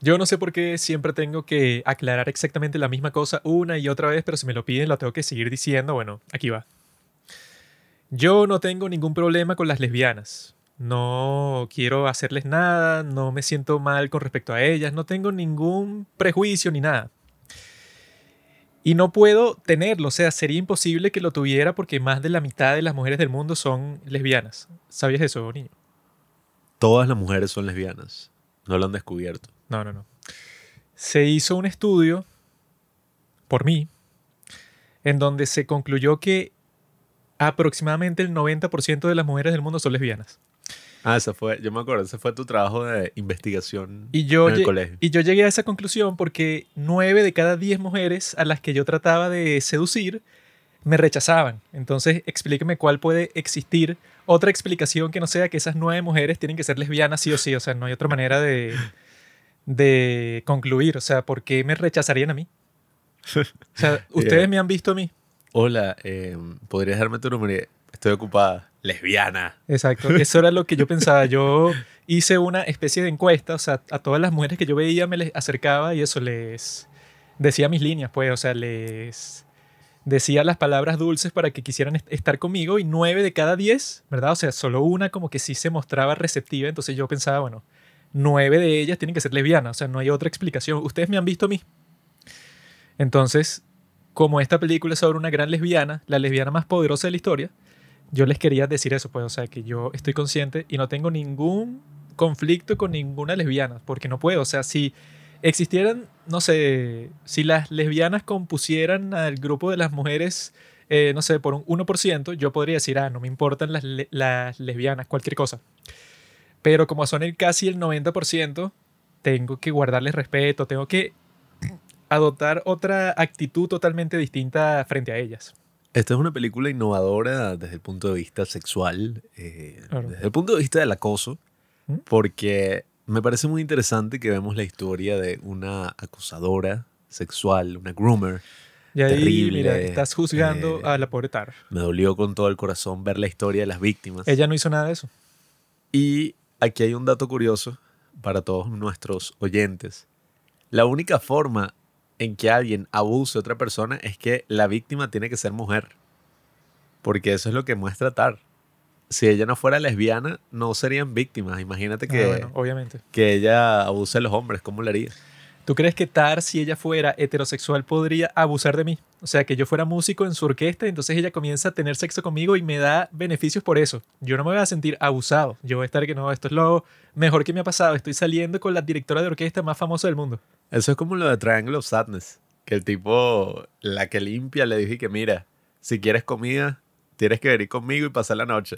Yo no sé por qué siempre tengo que aclarar exactamente la misma cosa una y otra vez, pero si me lo piden lo tengo que seguir diciendo. Bueno, aquí va. Yo no tengo ningún problema con las lesbianas. No quiero hacerles nada, no me siento mal con respecto a ellas, no tengo ningún prejuicio ni nada. Y no puedo tenerlo, o sea, sería imposible que lo tuviera porque más de la mitad de las mujeres del mundo son lesbianas. ¿Sabías eso, niño? Todas las mujeres son lesbianas. No lo han descubierto. No, no, no. Se hizo un estudio por mí en donde se concluyó que aproximadamente el 90% de las mujeres del mundo son lesbianas. Ah, ese fue, yo me acuerdo, ese fue tu trabajo de investigación Y yo, en el colegio. y yo llegué a esa conclusión porque nueve de cada diez mujeres a las que yo trataba de seducir me rechazaban. Entonces, explíqueme cuál puede existir otra explicación que no sea que esas nueve mujeres tienen que ser lesbianas sí o sí. O sea, no hay otra manera de, de concluir. O sea, ¿por qué me rechazarían a mí? O sea, ustedes Yeah. me han visto a mí. Hola, eh, ¿podrías darme tu número? Estoy ocupada. Lesbiana. Exacto, eso era lo que yo pensaba. Yo hice una especie de encuesta, o sea, a todas las mujeres que yo veía me les acercaba y eso les decía mis líneas, pues, o sea, les decía las palabras dulces para que quisieran est- estar conmigo y nueve de cada diez, ¿verdad? O sea, solo una como que sí se mostraba receptiva, entonces yo pensaba, bueno, nueve de ellas tienen que ser lesbianas, o sea, no hay otra explicación. Ustedes me han visto a mí. Entonces, como esta película es sobre una gran lesbiana, la lesbiana más poderosa de la historia, yo les quería decir eso, pues, o sea, que yo estoy consciente y no tengo ningún conflicto con ninguna lesbiana, porque no puedo, o sea, si existieran, no sé, si las lesbianas compusieran al grupo de las mujeres, eh, no sé, por un 1%, yo podría decir, ah, no me importan las, le- las lesbianas, cualquier cosa. Pero como son el casi el 90%, tengo que guardarles respeto, tengo que adoptar otra actitud totalmente distinta frente a ellas. Esta es una película innovadora desde el punto de vista sexual, eh, Claro. desde el punto de vista del acoso, ¿Mm? porque me parece muy interesante que vemos la historia de una acosadora sexual, una groomer. Y ahí, Terrible, mira, estás juzgando eh, a la pobre Tar. Me dolió con todo el corazón ver la historia de las víctimas. Ella no hizo nada de eso. Y aquí hay un dato curioso para todos nuestros oyentes. La única forma en que alguien abuse a otra persona es que la víctima tiene que ser mujer. Porque eso es lo que muestra Tar. Si ella no fuera lesbiana, no serían víctimas. Imagínate que, Ah, bueno, obviamente. que ella abuse a los hombres. ¿Cómo le haría? ¿Tú crees que Tar, si ella fuera heterosexual, podría abusar de mí? O sea, que yo fuera músico en su orquesta, entonces ella comienza a tener sexo conmigo y me da beneficios por eso. Yo no me voy a sentir abusado. Yo voy a estar que no, esto es lo mejor que me ha pasado. Estoy saliendo con la directora de orquesta más famosa del mundo. Eso es como lo de Triangle of Sadness. Que el tipo, la que limpia, le dije que mira, si quieres comida, tienes que venir conmigo y pasar la noche.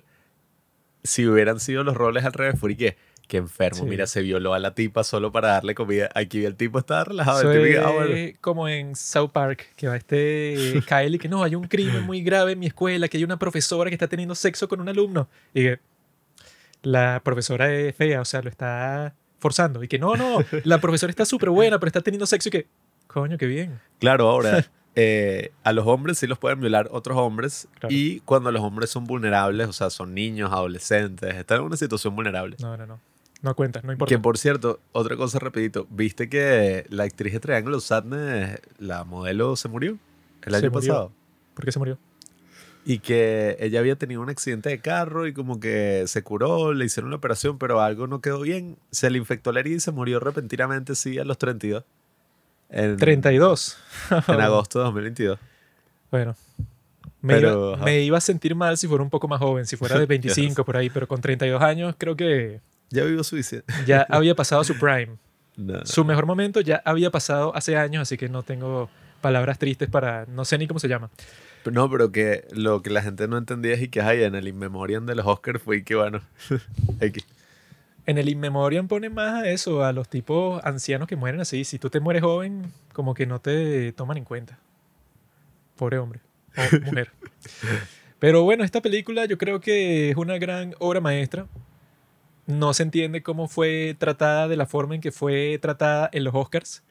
Si hubieran sido los roles al revés, fue que, que enfermo, Sí. mira, se violó a la tipa solo para darle comida. Aquí el tipo estaba relajado. El tipo, ah, bueno. como en South Park, que va este Kyle y que no, hay un crimen muy grave en mi escuela, que hay una profesora que está teniendo sexo con un alumno. Y que la profesora es fea, o sea, lo está forzando. Y que no, no, la profesora está súper buena, pero está teniendo sexo y que, coño, qué bien. Claro, ahora, eh, a los hombres sí los pueden violar otros hombres. Claro. Y cuando los hombres son vulnerables, o sea, son niños, adolescentes, están en una situación vulnerable. No, no, no. No cuenta, no importa. Que por cierto, otra cosa rapidito, ¿viste que la actriz de Triángulo Sadness, la modelo, se murió el Se año murió. pasado? ¿Por qué se murió? Y que ella había tenido un accidente de carro y como que se curó, le hicieron la operación, pero algo no quedó bien. Se le infectó la herida y se murió repentinamente, sí, a los 32. En, 32. en agosto de 2022. Bueno. Me, Pero, iba, me iba a sentir mal si fuera un poco más joven, si fuera de 25 por ahí, pero con 32 años creo que Ya vivo suicidio. ya había pasado su prime. No. Su mejor momento ya había pasado hace años, así que no tengo palabras tristes para. No sé ni cómo se llama. No, pero que lo que la gente no entendía es y que ay, en el In Memoriam de los Oscars fue y que bueno. En el In Memoriam ponen más a eso, a los tipos ancianos que mueren así. Si tú te mueres joven, como que no te toman en cuenta. Pobre hombre o mujer. Pero bueno, esta película yo creo que es una gran obra maestra. No se entiende cómo fue tratada de la forma en que fue tratada en los Oscars.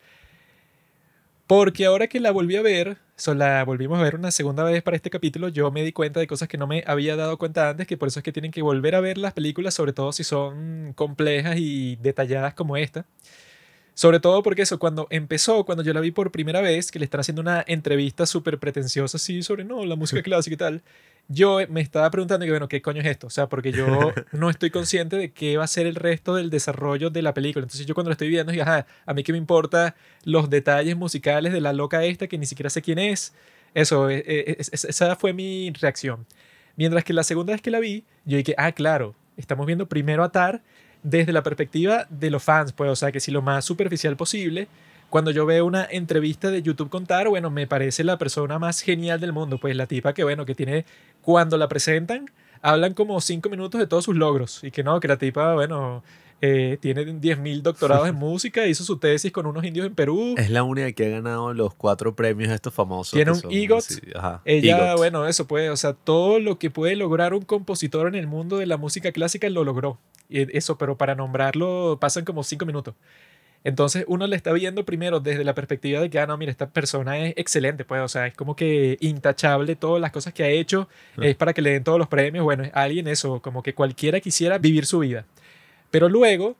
Porque ahora que la volví a ver, so, la volvimos a ver una segunda vez para este capítulo, yo me di cuenta de cosas que no me había dado cuenta antes, que por eso es que tienen que volver a ver las películas, sobre todo si son complejas y detalladas como esta. Sobre todo porque eso, cuando empezó, cuando yo la vi por primera vez, que le están haciendo una entrevista súper pretenciosa así sobre, no, la música clásica y tal, yo me estaba preguntando, que, bueno, ¿qué coño es esto? O sea, porque yo no estoy consciente de qué va a ser el resto del desarrollo de la película. Entonces yo cuando lo estoy viendo, dije, ajá, a mí qué me importa los detalles musicales de la loca esta, que ni siquiera sé quién es. Eso, e, e, esa fue mi reacción. Mientras que la segunda vez que la vi, yo dije, ah, claro, estamos viendo primero a Tar desde la perspectiva de los fans, pues, o sea, que si lo más superficial posible, cuando yo veo una entrevista de YouTube con Tar, bueno, me parece la persona más genial del mundo, pues la tipa que, bueno, que tiene, cuando la presentan, hablan como cinco minutos de todos sus logros y que no, que la tipa, bueno, eh, tiene 10.000 doctorados en música, hizo su tesis con unos indios en Perú. Es la única que ha ganado los cuatro premios estos famosos. Tiene un EGOT. Ella, bueno, eso puede, o sea, todo lo que puede lograr un compositor en el mundo de la música clásica lo logró. Eso, pero para nombrarlo pasan como cinco minutos. Entonces uno le está viendo primero desde la perspectiva de que, ah, no, mira, esta persona es excelente, pues, o sea, es como que intachable todas las cosas que ha hecho, ah. es para que le den todos los premios, bueno, es alguien eso, como que cualquiera quisiera vivir su vida. Pero luego,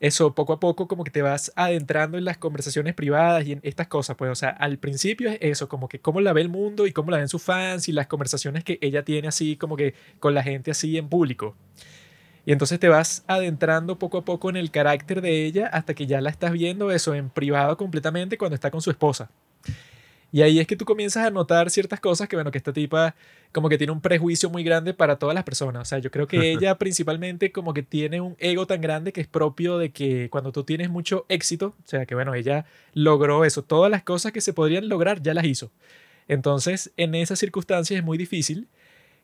eso poco a poco como que te vas adentrando en las conversaciones privadas y en estas cosas, pues, o sea, al principio es eso, como que cómo la ve el mundo y cómo la ven sus fans y las conversaciones que ella tiene así como que con la gente así en público. Y entonces te vas adentrando poco a poco en el carácter de ella hasta que ya la estás viendo eso en privado completamente cuando está con su esposa. Y ahí es que tú comienzas a notar ciertas cosas que, bueno, que esta tipa como que tiene un prejuicio muy grande para todas las personas. O sea, yo creo que ella principalmente como que tiene un ego tan grande que es propio de que cuando tú tienes mucho éxito, o sea, que bueno, ella logró eso, todas las cosas que se podrían lograr ya las hizo. Entonces, en esas circunstancias es muy difícil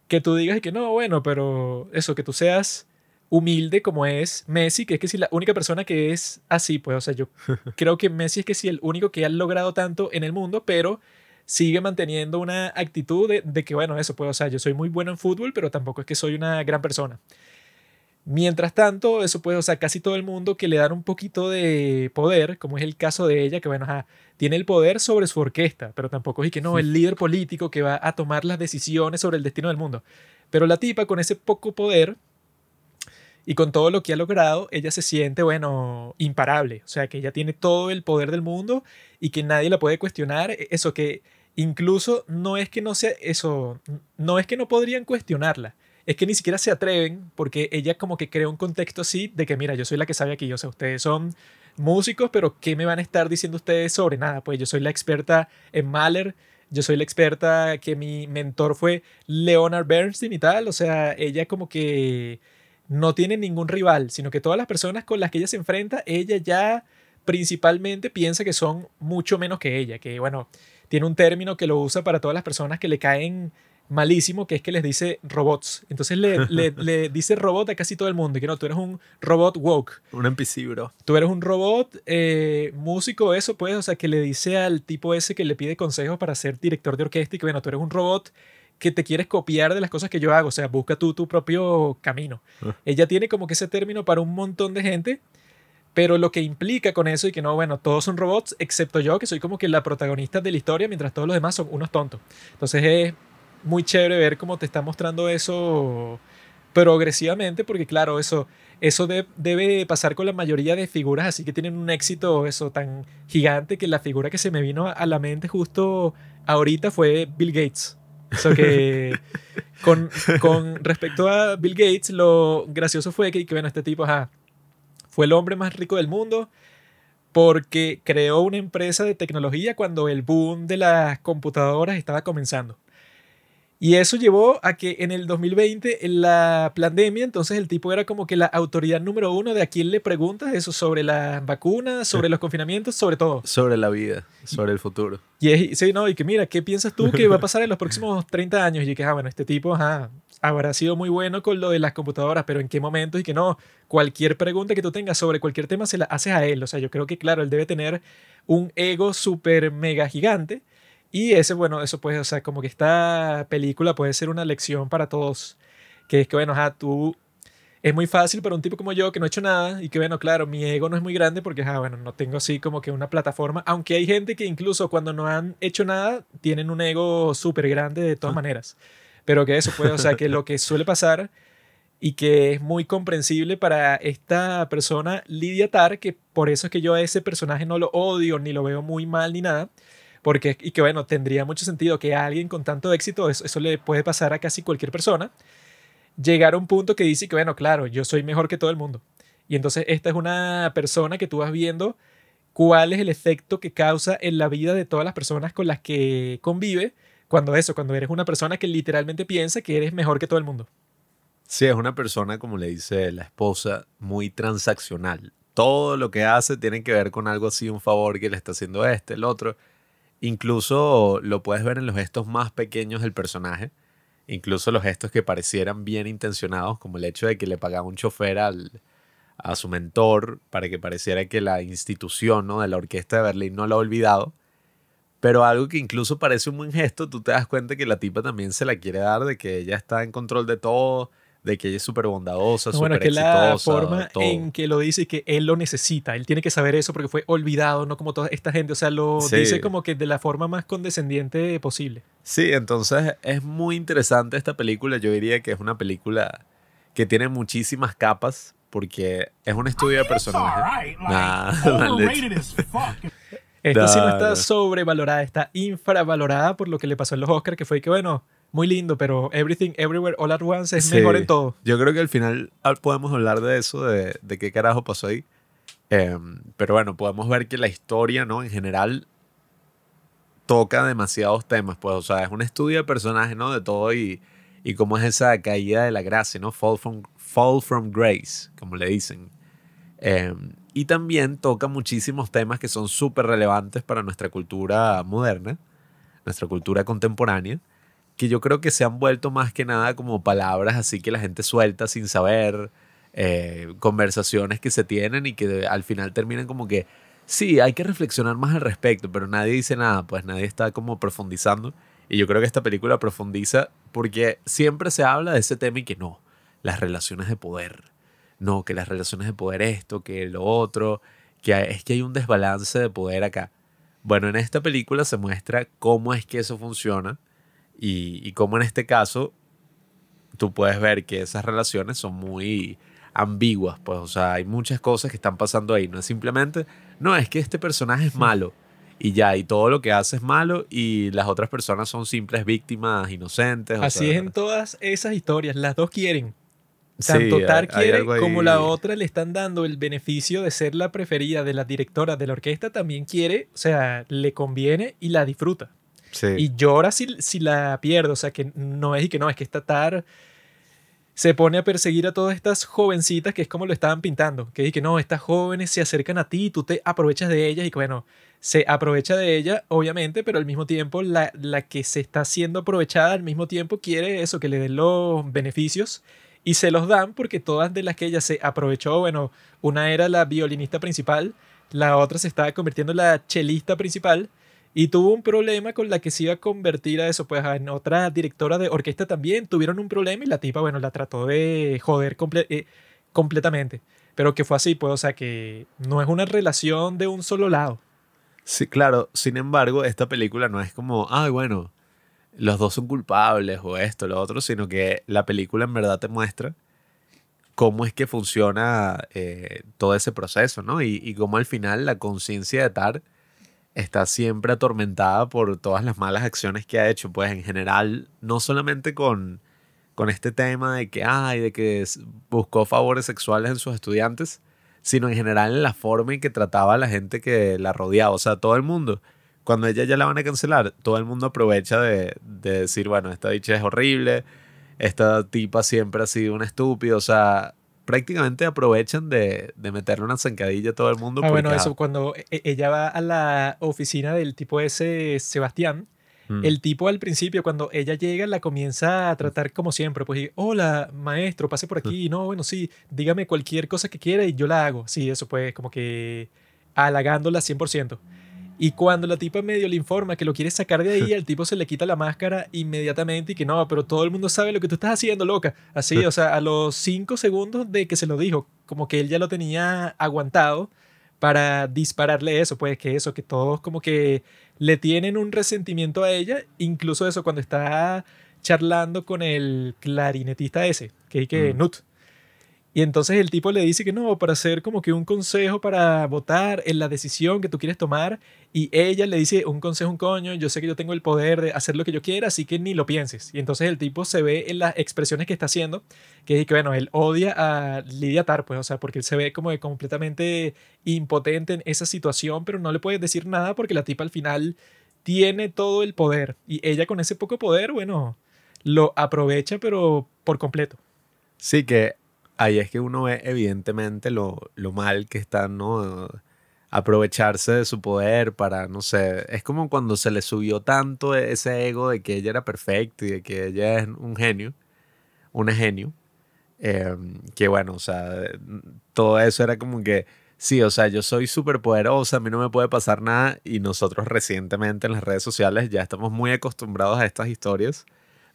que tú digas que no, bueno, pero eso, que tú seas humilde como es Messi, que es que si la única persona que es así, pues, o sea, yo creo que Messi es que sí el único que ha logrado tanto en el mundo, pero sigue manteniendo una actitud de, que, bueno, eso, pues, o sea, yo soy muy bueno en fútbol, pero tampoco es que soy una gran persona. Mientras tanto, eso puede, o sea, casi todo el mundo que le dan un poquito de poder, como es el caso de ella, que bueno, tiene el poder sobre su orquesta, pero tampoco es que no, el líder político que va a tomar las decisiones sobre el destino del mundo. Pero la tipa con ese poco poder, y con todo lo que ha logrado, ella se siente, bueno, imparable. O sea, que ella tiene todo el poder del mundo y que nadie la puede cuestionar. E, eso que incluso no es que no sea, eso, no es que no podrían cuestionarla. Es que ni siquiera se atreven porque ella como que crea un contexto así de que, mira, yo soy la que sabe aquí. O sea, ustedes son músicos, pero ¿qué me van a estar diciendo ustedes sobre nada? Pues yo soy la experta en Mahler, yo soy la experta que mi mentor fue Leonard Bernstein y tal. O sea, ella como que no tiene ningún rival, sino que todas las personas con las que ella se enfrenta, ella ya principalmente piensa que son mucho menos que ella, que bueno, tiene un término que lo usa para todas las personas que le caen malísimo, que es que les dice robots. Entonces le, le, dice robot a casi todo el mundo, y que no, tú eres un robot woke. Un NPC, bro. Tú eres un robot eh, músico, eso pues, o sea, que le dice al tipo ese que le pide consejos para ser director de orquesta y que bueno, tú eres un robot que te quieres copiar de las cosas que yo hago, o sea, busca tú tu propio camino. Ah. Ella tiene como que ese término para un montón de gente, pero lo que implica con eso y que no, bueno, todos son robots, excepto yo, que soy como que la protagonista de la historia, mientras todos los demás son unos tontos. Entonces es muy chévere ver cómo te está mostrando eso progresivamente, porque claro, eso, eso debe pasar con la mayoría de figuras, así que tienen un éxito eso tan gigante que la figura que se me vino a la mente justo ahorita fue Bill Gates. Que con, con, respecto a Bill Gates, lo gracioso fue que, que bueno, este tipo fue el hombre más rico del mundo porque creó una empresa de tecnología cuando el boom de las computadoras estaba comenzando. Y eso llevó a que en el 2020, en la pandemia, entonces el tipo era como que la autoridad número uno de a quién le preguntas eso sobre las vacunas, sobre los confinamientos, sobre todo. Sobre la vida, sobre el futuro. Y es, sí, no, y que mira, ¿qué piensas tú que va a pasar en los próximos 30 años? Y que, ah, bueno, este tipo habrá sido muy bueno con lo de las computadoras, pero ¿en qué momento? Y que no, cualquier pregunta que tú tengas sobre cualquier tema se la haces a él. O sea, yo creo que, claro, él debe tener un ego súper mega gigante y ese, bueno, eso puede, o sea, como que esta película puede ser una lección para todos. Que es que, bueno, ajá, tú. Es muy fácil para un tipo como yo que no he hecho nada y que, bueno, claro, mi ego no es muy grande porque, ajá, bueno, no tengo así como que una plataforma. Aunque hay gente que incluso cuando no han hecho nada tienen un ego súper grande de todas maneras. Pero que eso puede, o sea, que lo que suele pasar y que es muy comprensible para esta persona, Lydia Tarr, que por eso es que yo a ese personaje no lo odio, ni lo veo muy mal, ni nada. Porque, y que bueno, tendría mucho sentido que alguien con tanto éxito, eso, eso le puede pasar a casi cualquier persona, llegar a un punto que dice que, bueno, claro, yo soy mejor que todo el mundo. Y entonces esta es una persona que tú vas viendo cuál es el efecto que causa en la vida de todas las personas con las que convive cuando eso, cuando eres una persona que literalmente piensa que eres mejor que todo el mundo. Sí, es una persona, como le dice la esposa, muy transaccional. Todo lo que hace tiene que ver con algo así, un favor que le está haciendo este, el otro. Incluso lo puedes ver en los gestos más pequeños del personaje. Incluso los gestos que parecieran bien intencionados, como el hecho de que le pagaba un chofer al, a su mentor para que pareciera que la institución ¿no? de la orquesta de Berlín no lo ha olvidado. Pero algo que incluso parece un buen gesto, tú te das cuenta que la tipa también se la quiere dar, de que ella está en control de todo, de que ella es súper bondadosa, súper Bueno, que exitosa. la forma todo. en que lo dice y que él lo necesita. Él tiene que saber eso porque fue olvidado, no como toda esta gente. O sea, lo Sí. dice como que de la forma más condescendiente posible. Sí, entonces es muy interesante esta película. Yo diría que es una película que tiene muchísimas capas porque es un estudio de personaje. Nah. Esta sí no está sobrevalorada, está infravalorada por lo que le pasó en los Oscars, que fue que, bueno, muy lindo, pero Everything Everywhere All at Once es Sí. mejor en todo. Yo creo que al final ah, podemos hablar de eso, de, de qué carajo pasó ahí. Em, pero bueno, podemos ver que la historia, ¿no? En general, toca demasiados temas, pues, o sea, es un estudio de personajes, ¿no? De todo y, y cómo es esa caída de la gracia, ¿no? Fall from, fall from grace, como le dicen. Em, y también toca muchísimos temas que son súper relevantes para nuestra cultura moderna, nuestra cultura contemporánea, que yo creo que se han vuelto más que nada como palabras así que la gente suelta sin saber, eh, conversaciones que se tienen y que al final terminan como que, sí, hay que reflexionar más al respecto, pero nadie dice nada, pues nadie está como profundizando. Y yo creo que esta película profundiza porque siempre se habla de ese tema y que no, las relaciones de poder. No, que las relaciones de poder esto, que lo otro, que es que hay un desbalance de poder acá. Bueno, en esta película se muestra cómo es que eso funciona y, y cómo en este caso tú puedes ver que esas relaciones son muy ambiguas, pues, o sea, hay muchas cosas que están pasando ahí, no es simplemente, no, es que este personaje es malo y ya, y todo lo que hace es malo y las otras personas son simples víctimas inocentes. o Así sea, es en todas esas historias, las dos quieren. sí, Tanto Tar hay- quiere como la otra le están dando el beneficio de ser la preferida de la directora de la orquesta, también quiere, o sea, le conviene y la disfruta. Sí. Y llora si, si la pierde, o sea, que no es y que no, es que esta Tar se pone a perseguir a todas estas jovencitas que es como lo estaban pintando, que es que no, estas jóvenes se acercan a ti, tú te aprovechas de ellas y bueno, se aprovecha de ella, obviamente, pero al mismo tiempo la, la que se está siendo aprovechada al mismo tiempo quiere eso, que le den los beneficios y se los dan porque todas de las que ella se aprovechó, bueno, una era la violinista principal, la otra se estaba convirtiendo en la chelista principal y tuvo un problema con la que se iba a convertir a eso, pues en otra directora de orquesta también tuvieron un problema y la tipa, bueno, la trató de joder comple- eh, completamente. Pero que fue así, pues, o sea, que no es una relación de un solo lado. Sí, claro. Sin embargo, esta película no es como, ay, bueno, los dos son culpables o esto, lo otro, sino que la película en verdad te muestra cómo es que funciona eh, todo ese proceso, ¿no? Y, y cómo al final la conciencia de Tar está siempre atormentada por todas las malas acciones que ha hecho, pues en general, no solamente con, con este tema de que, ay, de que buscó favores sexuales en sus estudiantes, sino en general en la forma en que trataba a la gente que la rodeaba, o sea, todo el mundo. Cuando ella ya la van a cancelar, todo el mundo aprovecha de, de decir, bueno, esta dicha es horrible, esta tipa siempre ha sido una estúpida, o sea, prácticamente aprovechan de, de meterle una zancadilla a todo el mundo. Ah, bueno, eso, cuando e- e- ella va a la oficina del tipo ese Sebastián, mm, el tipo al principio, cuando ella llega, la comienza a tratar como siempre. Pues, hola, maestro, pase por aquí. No, bueno, sí, dígame cualquier cosa que quiera y yo la hago. Sí, eso pues, como que halagándola 100%. Y cuando la tipa medio le informa que lo quiere sacar de ahí, el tipo se le quita la máscara inmediatamente y que no, pero todo el mundo sabe lo que tú estás haciendo, loca. Así, o sea, a los cinco segundos de que se lo dijo, como que él ya lo tenía aguantado para dispararle eso, pues que eso, que todos como que le tienen un resentimiento a ella, incluso eso cuando está charlando con el clarinetista ese, que es que Mm. Nut, Y entonces el tipo le dice que no, para hacer como que un consejo para votar en la decisión que tú quieres tomar. Y ella le dice, un consejo, un coño, yo sé que yo tengo el poder de hacer lo que yo quiera, así que ni lo pienses. Y entonces el tipo se ve en las expresiones que está haciendo, que es que, bueno, él odia a Lidia Tar, pues, o sea, porque él se ve como que completamente impotente en esa situación, pero no le puede decir nada porque la tipa al final tiene todo el poder. Y ella con ese poco poder, bueno, lo aprovecha, pero por completo. Sí, que ahí es que uno ve evidentemente lo, lo mal que están, ¿no? Aprovecharse de su poder para, no sé, es como cuando se le subió tanto ese ego de que ella era perfecta y de que ella es un genio, un genio, em, que bueno, o sea, todo eso era como que, sí, o sea, yo soy súper poderosa, a mí no me puede pasar nada y nosotros recientemente en las redes sociales ya estamos muy acostumbrados a estas historias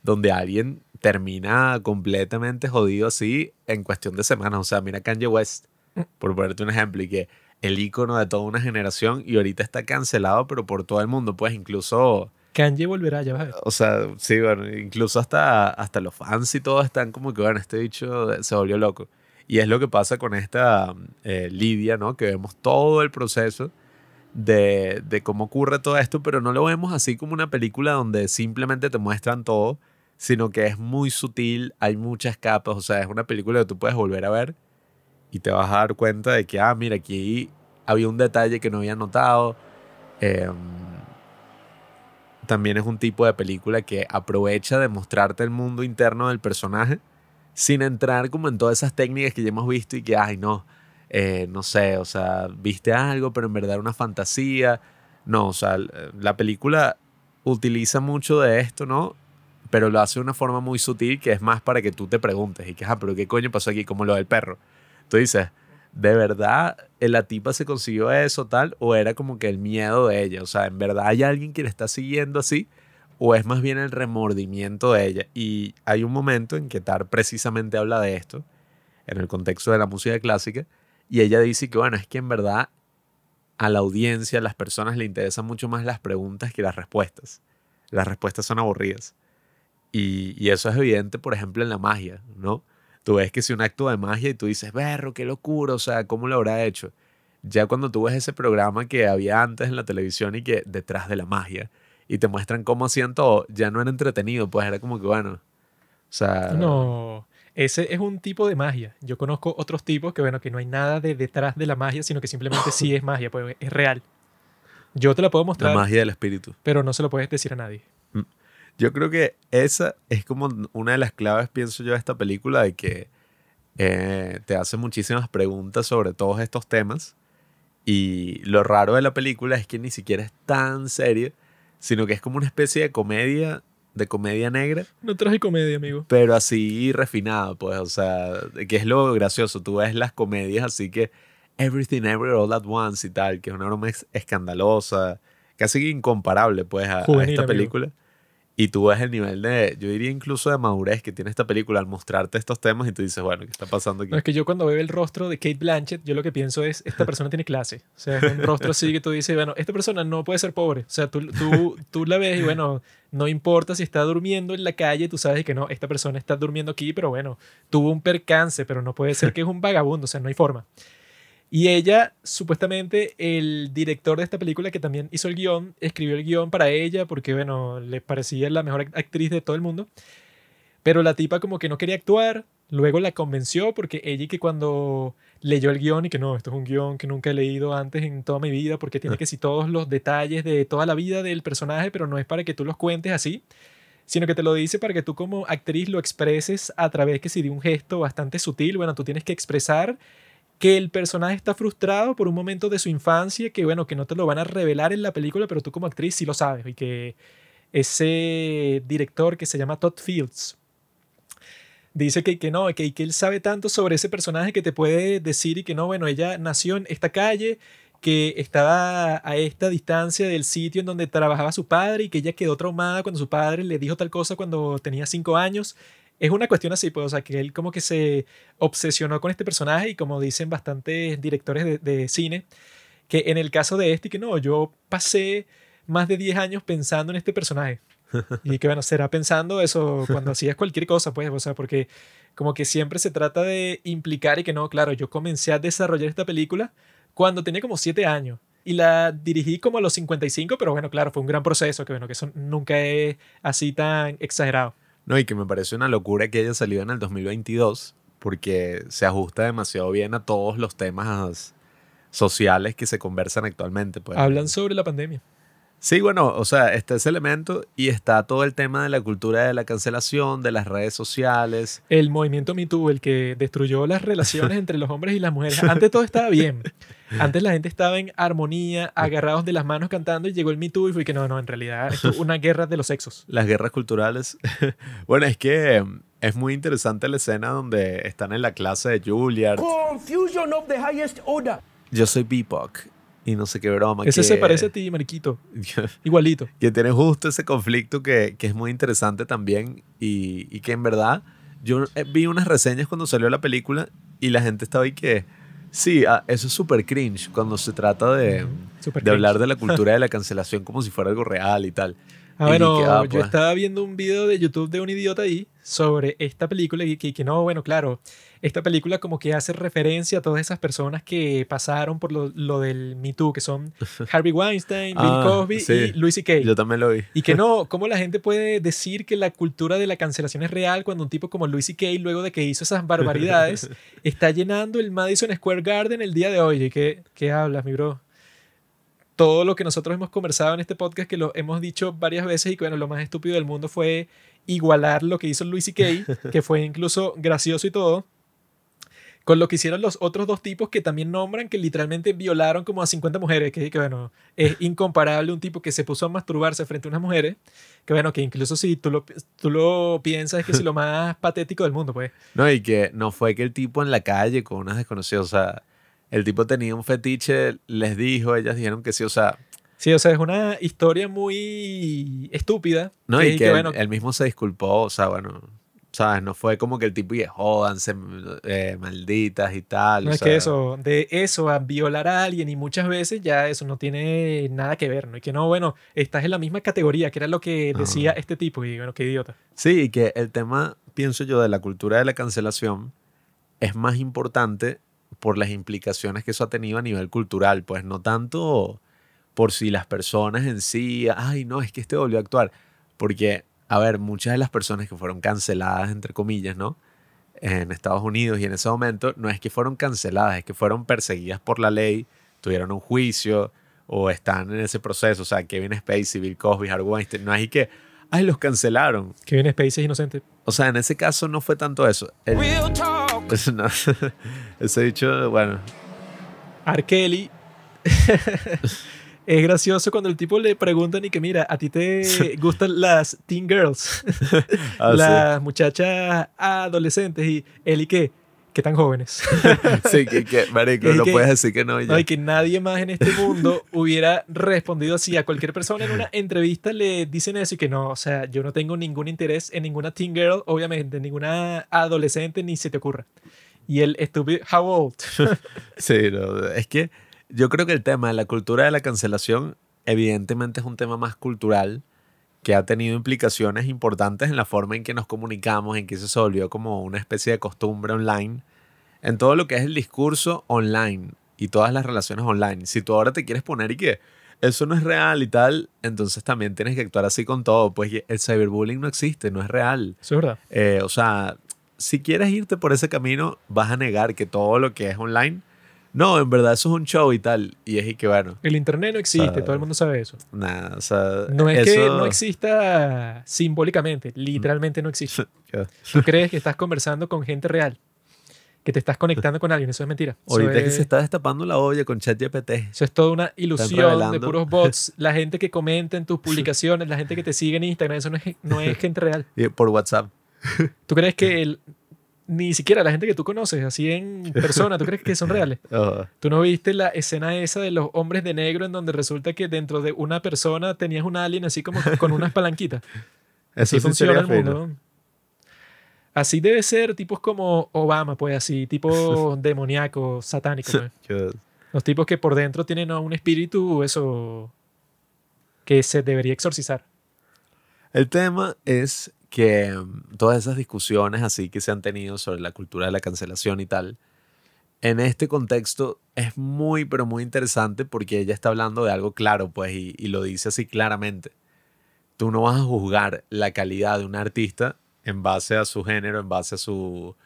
donde alguien termina completamente jodido así en cuestión de semanas. O sea, mira Kanye West, mm. por ponerte un ejemplo, y que el icono de toda una generación y ahorita está cancelado, pero por todo el mundo, pues incluso... Kanye volverá, ya va. O sea, sí, bueno, incluso hasta, hasta los fans y todo están como que, bueno, este bicho se volvió loco. Y es lo que pasa con esta eh, Lidia, ¿no? Que vemos todo el proceso de, de cómo ocurre todo esto, pero no lo vemos así como una película donde simplemente te muestran todo, sino que es muy sutil, hay muchas capas, o sea, es una película que tú puedes volver a ver y te vas a dar cuenta de que, ah, mira, aquí había un detalle que no había notado. Em, también es un tipo de película que aprovecha de mostrarte el mundo interno del personaje sin entrar como en todas esas técnicas que ya hemos visto y que, ay, no, eh, no sé, o sea, viste algo, pero en verdad una fantasía. No, o sea, la película utiliza mucho de esto, ¿no? Pero lo hace de una forma muy sutil que es más para que tú te preguntes y que, ah, pero ¿qué coño pasó aquí? Como lo del perro. Tú dices, ¿de verdad la tipa se consiguió eso tal? ¿O era como que el miedo de ella? O sea, ¿en verdad hay alguien que le está siguiendo así? ¿O es más bien el remordimiento de ella? Y hay un momento en que Tar precisamente habla de esto, en el contexto de la música clásica, y ella dice que, bueno, es que en verdad a la audiencia, a las personas le interesan mucho más las preguntas que las respuestas. Las respuestas son aburridas. Y, eso es evidente, por ejemplo, en la magia, ¿no? Tú ves que si un acto de magia y tú dices, berro, qué locura, o sea, ¿cómo lo habrá hecho? Ya cuando tú ves ese programa que había antes en la televisión y que detrás de la magia, y te muestran cómo hacían todo, ya no era entretenido, pues era como que, bueno, o sea... No, ese es un tipo de magia. Yo conozco otros tipos que, bueno, que no hay nada de detrás de la magia, sino que simplemente sí es magia, pues es real. Yo te la puedo mostrar. La magia del espíritu. Pero no se lo puedes decir a nadie. Yo creo que esa es como una de las claves, pienso yo, de esta película, de que eh, te hace muchísimas preguntas sobre todos estos temas. Y lo raro de la película es que ni siquiera es tan seria, sino que es como una especie de comedia, de comedia negra. No traje comedia, amigo. Pero así refinada, pues, o sea, que es lo gracioso. Tú ves las comedias así que Everything Everywhere All At Once y tal, que es una broma escandalosa, casi incomparable, pues, a, esta película. Y tú ves el nivel de, yo diría incluso de madurez que tiene esta película al mostrarte estos temas y tú dices, bueno, ¿qué está pasando aquí? No, es que yo cuando veo el rostro de Kate Blanchett, yo lo que pienso es, esta persona tiene clase. O sea, es un rostro así que tú dices, bueno, esta persona no puede ser pobre. O sea, tú, tú, tú la ves y bueno, no importa si está durmiendo en la calle, tú sabes que no, esta persona está durmiendo aquí, pero bueno, tuvo un percance, pero no puede ser que es un vagabundo, o sea, no hay forma. Y ella, supuestamente, el director de esta película, que también hizo el guion, escribió el guion para ella porque, bueno, le parecía la mejor actriz de todo el mundo. Pero la tipa como que no quería actuar, luego la convenció porque ella que cuando leyó el guion y que no, esto es un guion que nunca he leído antes en toda mi vida porque tiene que decir todos los detalles de toda la vida del personaje, pero no es para que tú los cuentes así, sino que te lo dice para que tú como actriz lo expreses a través que si de un gesto bastante sutil, bueno, tú tienes que expresar que el personaje está frustrado por un momento de su infancia que, bueno, que no te lo van a revelar en la película, pero tú como actriz sí lo sabes. Y que ese director que se llama Todd Fields dice que, que no, que, que él sabe tanto sobre ese personaje que te puede decir y que no, bueno, ella nació en esta calle, que estaba a esta distancia del sitio en donde trabajaba su padre y que ella quedó traumada cuando su padre le dijo tal cosa cuando tenía cinco años es una cuestión así, pues, o sea, que él como que se obsesionó con este personaje y como dicen bastantes directores de, cine, que en el caso de este, que no, yo pasé más de 10 años pensando en este personaje. Y que bueno, será pensando eso cuando hacías cualquier cosa, pues, o sea, porque como que siempre se trata de implicar y que no, claro, yo comencé a desarrollar esta película cuando tenía como 7 años y la dirigí como a los 55, pero bueno, claro, fue un gran proceso, que bueno, que eso nunca es así tan exagerado. No, y que me parece una locura que haya salido en el 2022, porque se ajusta demasiado bien a todos los temas sociales que se conversan actualmente. Pues. Hablan sobre la pandemia. Sí, bueno, o sea, está ese elemento y está todo el tema de la cultura de la cancelación, de las redes sociales. El movimiento MeToo, el que destruyó las relaciones entre los hombres y las mujeres. Antes todo estaba bien. Antes la gente estaba en armonía, agarrados de las manos cantando y llegó el MeToo y fue que no, no, en realidad es una guerra de los sexos. Las guerras culturales. bueno, es que em, es muy interesante la escena donde están en la clase de Juilliard. Confusion of the highest order. Yo soy Bebop y no sé qué broma. Ese se parece a ti, mariquito. Igualito. Que tiene justo ese conflicto que, que es muy interesante también y, y, que en verdad yo eh, vi unas reseñas cuando salió la película y la gente estaba ahí que... Sí, ah, eso es súper cringe cuando se trata de, de hablar de la cultura de la cancelación como si fuera algo real y tal. Ah, bueno, ah, yo pues. estaba viendo un video de YouTube de un idiota ahí sobre esta película y que, que, no, bueno, claro, esta película como que hace referencia a todas esas personas que pasaron por lo, lo del Me Too, que son Harvey Weinstein, Bill ah, Cosby y Louis C.K. Yo también lo vi. Y que no, ¿cómo la gente puede decir que la cultura de la cancelación es real cuando un tipo como Louis C.K., luego de que hizo esas barbaridades, está llenando el Madison Square Garden el día de hoy? ¿Y qué, qué hablas, mi bro? todo lo que nosotros hemos conversado en este podcast, que lo hemos dicho varias veces y que bueno, lo más estúpido del mundo fue igualar lo que hizo Luis Kay, que fue incluso gracioso y todo, con lo que hicieron los otros dos tipos que también nombran que literalmente violaron como a 50 mujeres, que, que bueno, es incomparable un tipo que se puso a masturbarse frente a unas mujeres, que bueno, que incluso si tú lo, tú lo piensas es que es lo más patético del mundo, pues. No, y que no fue que el tipo en la calle con unas desconocidas, o sea el tipo tenía un fetiche, les dijo, ellas dijeron que sí, o sea... Sí, o sea, es una historia muy estúpida. No, y que, bueno, él, mismo se disculpó, o sea, bueno, ¿sabes? No fue como que el tipo, y jodanse, eh, malditas y tal. No es que eso, de eso a violar a alguien y muchas veces ya eso no tiene nada que ver, ¿no? Y que no, bueno, estás en la misma categoría, que era lo que decía este tipo, y bueno, qué idiota. Sí, y que el tema, pienso yo, de la cultura de la cancelación es más importante por las implicaciones que eso ha tenido a nivel cultural, pues no tanto por si las personas en sí, ay, no, es que este volvió a actuar, porque, a ver, muchas de las personas que fueron canceladas, entre comillas, ¿no? En Estados Unidos y en ese momento, no es que fueron canceladas, es que fueron perseguidas por la ley, tuvieron un juicio o están en ese proceso, o sea, Kevin Spacey, Bill Cosby, Harvey Weinstein, no es que, ay, los cancelaron. Kevin Spacey es inocente. O sea, en ese caso no fue tanto eso. Pues no, ese dicho, bueno. Arkeli. es gracioso cuando el tipo le preguntan y que mira, a ti te gustan las teen girls, ah, las muchachas adolescentes y él y qué, que tan jóvenes. sí, que, que marico, no puedes decir que no. Ya. que nadie más en este mundo hubiera respondido así. A cualquier persona en una entrevista le dicen eso y que no, o sea, yo no tengo ningún interés en ninguna teen girl, obviamente, ninguna adolescente, ni se te ocurra. Y el estúpido, how old? sí, no, es que yo creo que el tema de la cultura de la cancelación evidentemente es un tema más cultural que ha tenido implicaciones importantes en la forma en que nos comunicamos, en que se volvió como una especie de costumbre online, en todo lo que es el discurso online y todas las relaciones online. Si tú ahora te quieres poner y que eso no es real y tal, entonces también tienes que actuar así con todo, pues el cyberbullying no existe, no es real. es verdad. Eh, o sea, si quieres irte por ese camino, vas a negar que todo lo que es online no, en verdad eso es un show y tal. Y es y que bueno. El internet no existe, todo el mundo sabe eso. Nada, o sea. No es que no exista simbólicamente, literalmente no existe. Tú crees que estás conversando con gente real, que te estás conectando con alguien, eso es mentira. Ahorita que se está destapando la olla con ChatGPT. Eso es toda una ilusión de puros bots. La gente que comenta en tus publicaciones, la gente que te sigue en Instagram, eso no es, no es gente real. Y por WhatsApp. ¿Tú crees que el, ni siquiera la gente que tú conoces, así en persona, ¿tú crees que son reales? ¿Tú no viste la escena esa de los hombres de negro en donde resulta que dentro de una persona tenías un alien así como con unas palanquitas? así funciona el mundo. Así debe ser tipos como Obama, pues así, tipo demoníaco, satánico. Pues. Los tipos que por dentro tienen un espíritu, eso, que se debería exorcizar. El tema es que mm, todas esas discusiones así que se han tenido sobre la cultura de la cancelación y tal, en este contexto es muy, pero muy interesante porque ella está hablando de algo claro, pues, y, y lo dice así claramente. Tú no vas a juzgar la calidad de un artista en base a su género, en base a su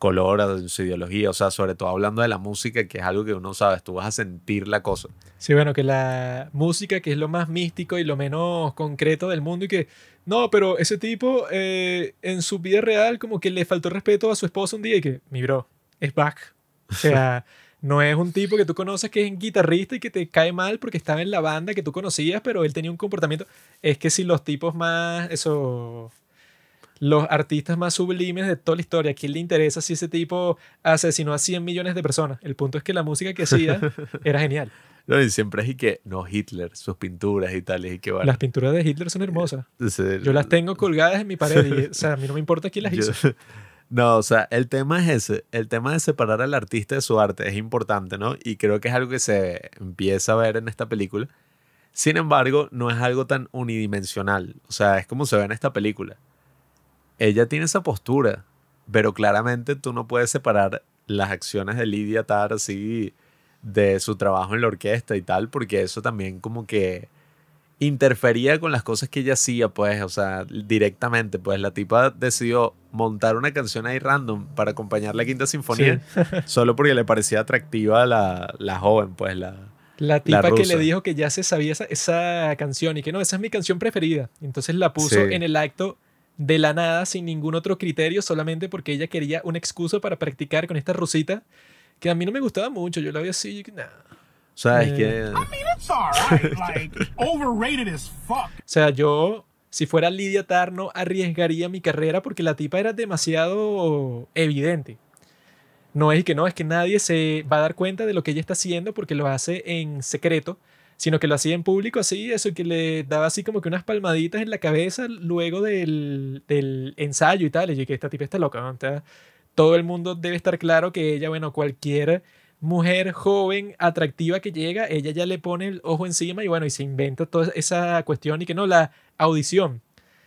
color, a su ideología, o sea, sobre todo hablando de la música, que es algo que uno sabe, tú vas a sentir la cosa. Sí, bueno, que la música, que es lo más místico y lo menos concreto del mundo, y que, no, pero ese tipo eh, en su vida real como que le faltó respeto a su esposa un día y que, mi bro, es Bach. O sea, no es un tipo que tú conoces que es guitarrista y que te cae mal porque estaba en la banda que tú conocías, pero él tenía un comportamiento. Es que si los tipos más, eso, los artistas más sublimes de toda la historia. ¿A quién le interesa si ese tipo asesinó a 100 millones de personas? El punto es que la música que hacía era genial. No, y siempre es y que, no, Hitler, sus pinturas y tal, y que. Las pinturas de Hitler son hermosas. ese- Yo las tengo colgadas en mi pared y, o sea, a mí no me importa quién las yo- hizo. no, o sea, el tema es ese. El tema de separar al artista de su arte es importante, ¿no? Y creo que es algo que se empieza a ver en esta película. Sin embargo, no es algo tan unidimensional. O sea, es como se ve en esta película. Ella tiene esa postura, pero claramente tú no puedes separar las acciones de Lidia Tar así de su trabajo en la orquesta y tal, porque eso también como que interfería con las cosas que ella hacía, pues, o sea, directamente, pues la tipa decidió montar una canción ahí random para acompañar la quinta sinfonía, solo porque le parecía atractiva la, la joven, pues, la... La tipa que le dijo que ya se sabía esa, esa canción y que no, esa es mi canción preferida. Entonces la puso Sí. en el acto de la nada, sin ningún otro criterio, solamente porque ella quería una excusa para practicar con esta rusita, que a mí no me gustaba mucho. Yo la vi así, nah. O sea, es Eh. que... It's alright, like overrated as fuck. O sea, yo, si fuera Lidia Tar, no arriesgaría mi carrera porque la tipa era demasiado evidente. No es que no, es que nadie se va a dar cuenta de lo que ella está haciendo porque lo hace en secreto, sino que lo hacía en público así, eso que le daba así como que unas palmaditas en la cabeza luego del, del ensayo y tal. Y yo que esta tipa está loca, ¿no? Todo el mundo debe estar claro que ella, bueno, cualquier mujer joven, atractiva que llega, ella ya le pone el ojo encima y bueno, y se inventa toda esa cuestión y que no, la audición.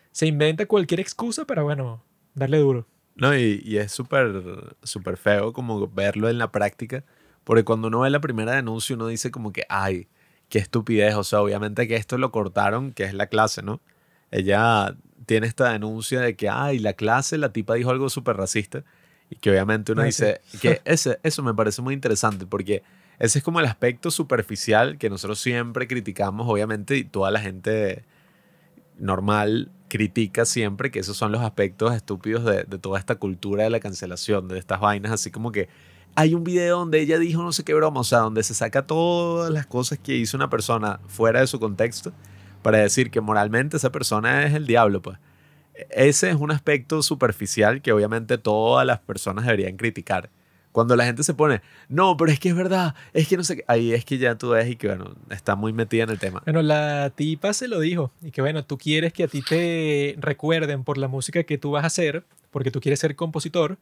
Se inventa cualquier excusa para, bueno, darle duro. No, y, y es súper súper feo como verlo en la práctica, porque cuando uno ve la primera denuncia uno dice como que, ay, qué estupidez, o sea, obviamente que esto lo cortaron, que es la clase, ¿no? Ella tiene esta denuncia de que, ay, la clase, la tipa dijo algo súper racista, y que obviamente uno Ay, dice, que ese, eso me parece muy interesante, porque ese es como el aspecto superficial que nosotros siempre criticamos, obviamente, y toda la gente normal critica siempre que esos son los aspectos estúpidos de, de toda esta cultura de la cancelación, de estas vainas, así como que hay un video donde ella dijo no sé qué broma, o sea, donde se saca todas las cosas que hizo una persona fuera de su contexto para decir que moralmente esa persona es el diablo, pues. Ese es un aspecto superficial que obviamente todas las personas deberían criticar. Cuando la gente se pone, no, pero es que es verdad, es que no sé qué, ahí es que ya tú ves y que, bueno, está muy metida en el tema. Bueno, la tipa se lo dijo y que bueno, tú quieres que a ti te recuerden por la música que tú vas a hacer, porque tú quieres ser compositor,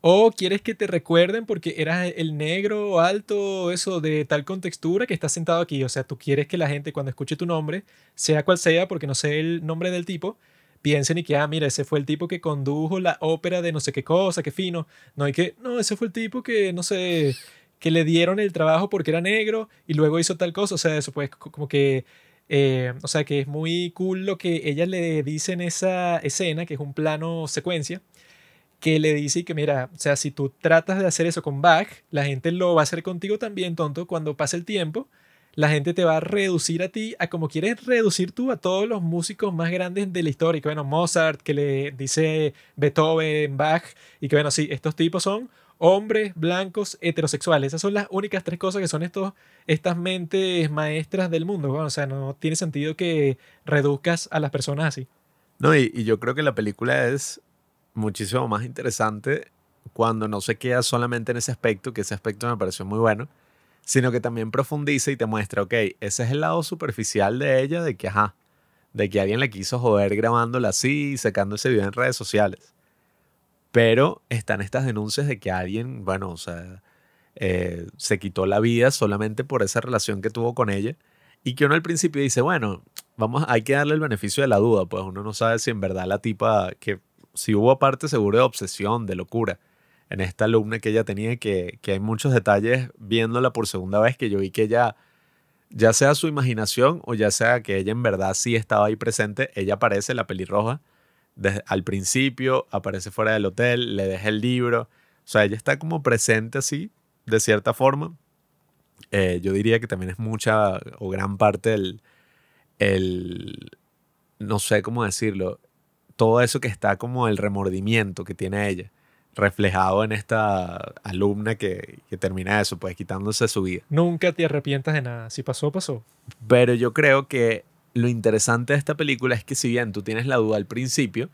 o quieres que te recuerden porque eras el negro alto, eso de tal contextura que estás sentado aquí. O sea, tú quieres que la gente cuando escuche tu nombre, sea cual sea, porque no sé el nombre del tipo, piensen y que, ah, mira, ese fue el tipo que condujo la ópera de no sé qué cosa, qué fino. No hay que, no, ese fue el tipo que, no sé, que le dieron el trabajo porque era negro y luego hizo tal cosa. O sea, eso pues co- como que, eh, o sea, que es muy cool lo que ella le dice en esa escena, que es un plano secuencia, que le dice que, mira, o sea, si tú tratas de hacer eso con Bach, la gente lo va a hacer contigo también, tonto, cuando pase el tiempo. La gente te va a reducir a ti a como quieres reducir tú a todos los músicos más grandes de la historia. Que bueno, Mozart, que le dice Beethoven, Bach, y que bueno, sí, estos tipos son hombres blancos heterosexuales. Esas son las únicas tres cosas que son estos, estas mentes maestras del mundo. Bueno, o sea, no tiene sentido que reduzcas a las personas así. No, y, y yo creo que la película es muchísimo más interesante cuando no se queda solamente en ese aspecto, que ese aspecto me pareció muy bueno, sino que también profundiza y te muestra, ok, ese es el lado superficial de ella, de que, ajá, de que alguien le quiso joder grabándola así y sacando ese video en redes sociales. Pero están estas denuncias de que alguien, bueno, o sea, eh, se quitó la vida solamente por esa relación que tuvo con ella y que uno al principio dice, bueno, vamos, hay que darle el beneficio de la duda, pues uno no sabe si en verdad la tipa, que si hubo parte seguro de obsesión, de locura, en esta alumna que ella tenía, que, que hay muchos detalles viéndola por segunda vez que yo vi que ella, ya sea su imaginación o ya sea que ella en verdad sí estaba ahí presente, ella aparece, la pelirroja, desde, al principio, aparece fuera del hotel, le deja el libro, o sea, ella está como presente así, de cierta forma. Eh, yo diría que también es mucha o gran parte del, el, no sé cómo decirlo, todo eso que está como el remordimiento que tiene ella, reflejado en esta alumna que, que termina eso, pues quitándose su vida. Nunca te arrepientas de nada. Si pasó, pasó. Pero yo creo que lo interesante de esta película es que si bien tú tienes la duda al principio,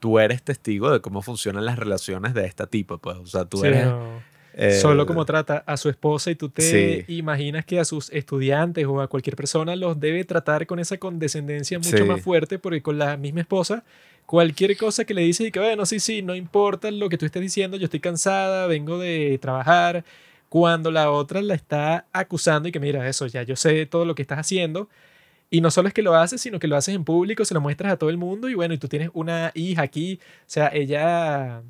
tú eres testigo de cómo funcionan las relaciones de esta tipo, pues, o sea, tú Sí, eres... no. Eh, Solo como trata a su esposa y tú te Sí. imaginas que a sus estudiantes o a cualquier persona los debe tratar con esa condescendencia mucho Sí. más fuerte porque con la misma esposa cualquier cosa que le dices y que bueno, sí, sí, no importa lo que tú estés diciendo, yo estoy cansada, vengo de trabajar, cuando la otra la está acusando y que mira, eso, ya yo sé todo lo que estás haciendo. Y no solo es que lo haces, sino que lo haces en público, se lo muestras a todo el mundo y bueno, y tú tienes una hija aquí, o sea, ella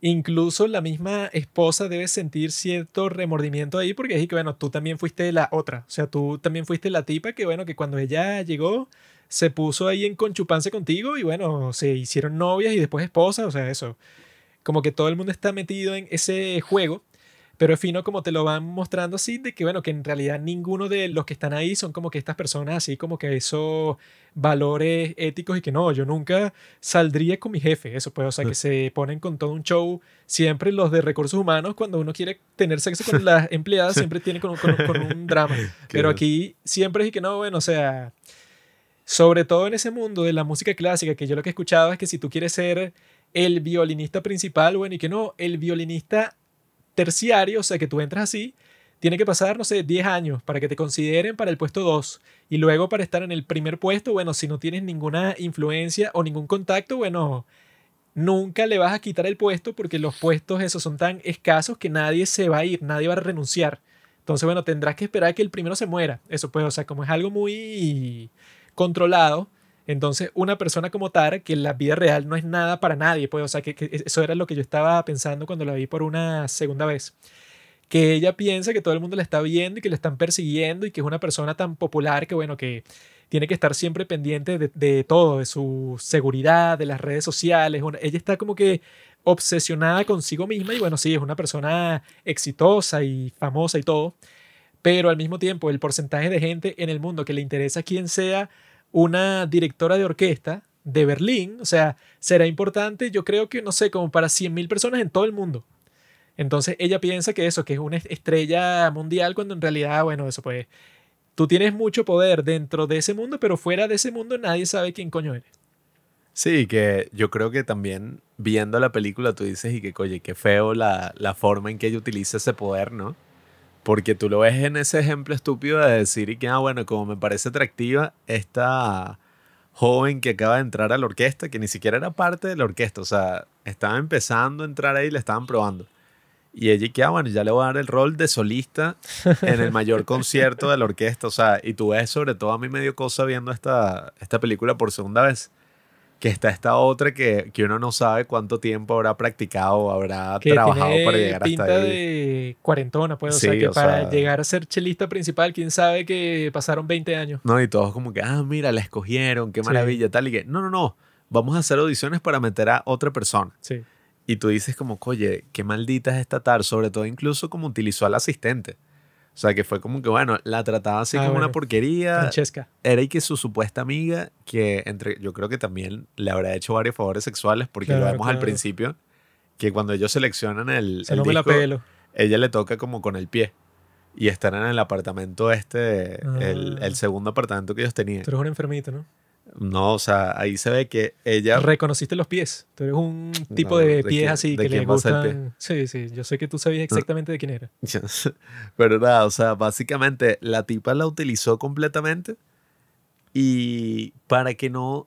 Incluso la misma esposa debe sentir cierto remordimiento ahí porque es que, bueno, tú también fuiste la otra. O sea, tú también fuiste la tipa que, bueno, que cuando ella llegó se puso ahí en conchupancia contigo y, bueno, se hicieron novias y después esposas. O sea, eso. Como que todo el mundo está metido en ese juego. Pero es fino como te lo van mostrando así, de que, bueno, que en realidad ninguno de los que están ahí son como que estas personas así, como que esos valores éticos y que no, yo nunca saldría con mi jefe. Eso pues, o sea, que se ponen con todo un show. Siempre los de recursos humanos, cuando uno quiere tener sexo con las empleadas, siempre tiene con, un- con un- con un drama. Pero aquí siempre es que no, bueno, o sea, sobre todo en ese mundo de la música clásica, que yo lo que escuchaba es que si tú quieres ser el violinista principal, bueno, y que no, el violinista terciario, o sea, que tú entras así, tiene que pasar, no sé, 10 años para que te consideren para el puesto 2. Y luego para estar en el primer puesto, bueno, si no tienes ninguna influencia o ningún contacto, bueno, nunca le vas a quitar el puesto porque los puestos esos son tan escasos que nadie se va a ir, nadie va a renunciar. Entonces, bueno, tendrás que esperar a que el primero se muera. Eso pues, o sea, como es algo muy controlado, entonces una persona como Tara, que en la vida real no es nada para nadie, pues, o sea, que, eso era lo que yo estaba pensando cuando la vi por una segunda vez. Que ella piensa que todo el mundo la está viendo y que la están persiguiendo y que es una persona tan popular que, bueno, que tiene que estar siempre pendiente de, de todo, de su seguridad, de las redes sociales. Una- ella está como que obsesionada consigo misma y, bueno, sí, es una persona exitosa y famosa y todo, pero al mismo tiempo el porcentaje de gente en el mundo que le interesa quién sea una directora de orquesta de Berlín, o sea, será importante, yo creo que, no sé, como para 100.000 personas en todo el mundo. Entonces ella piensa que eso, que es una estrella mundial, cuando en realidad, bueno, eso pues, tú tienes mucho poder dentro de ese mundo, pero fuera de ese mundo nadie sabe quién coño eres. Sí, que yo creo que también viendo la película tú dices y que, oye, qué feo la, la forma en que ella utiliza ese poder, ¿no? Porque tú lo ves en ese ejemplo estúpido de decir y que, ah, bueno, como me parece atractiva esta joven que acaba de entrar a la orquesta, que ni siquiera era parte de la orquesta, o sea, estaba empezando a entrar ahí y la estaban probando. Y ella y que, ah, bueno, ya le voy a dar el rol de solista en el mayor concierto de la orquesta, o sea, y tú ves sobre todo a mí medio cosa viendo esta, esta película por segunda vez que está esta otra que, que uno no sabe cuánto tiempo habrá practicado o habrá Que trabajado tiene para llegar pinta hasta ahí. de cuarentona, pues, o Sí, sea, que o para sea- llegar a ser chelista principal, quién sabe que pasaron 20 años. No, y todos como que, ah, mira, la escogieron, qué Sí. maravilla, tal y que, no, no, no, vamos a hacer audiciones para meter a otra persona. Sí. Y tú dices como, oye, qué maldita es esta tar, sobre todo incluso como utilizó al asistente. O sea, que fue como que, bueno, la trataba así Ah, como bueno. una porquería. Francesca. Era y que su supuesta amiga, que entre, yo creo que también le habrá hecho varios favores sexuales, porque lo Claro, vemos al claro. principio, que cuando ellos seleccionan el, O sea, el no me la disco, pelo. ella le toca como con el pie. Y están en el apartamento este, el, Ah. el segundo apartamento que ellos tenían. Tú eres un enfermito, ¿no? No, o sea, ahí se ve que ella... Reconociste los pies. Tú eres un tipo No, de ¿de pies quién- así de que le gustan. Sí, sí. Yo sé que tú sabías exactamente de quién era. Pero nada, o sea, básicamente la tipa la utilizó completamente y para que no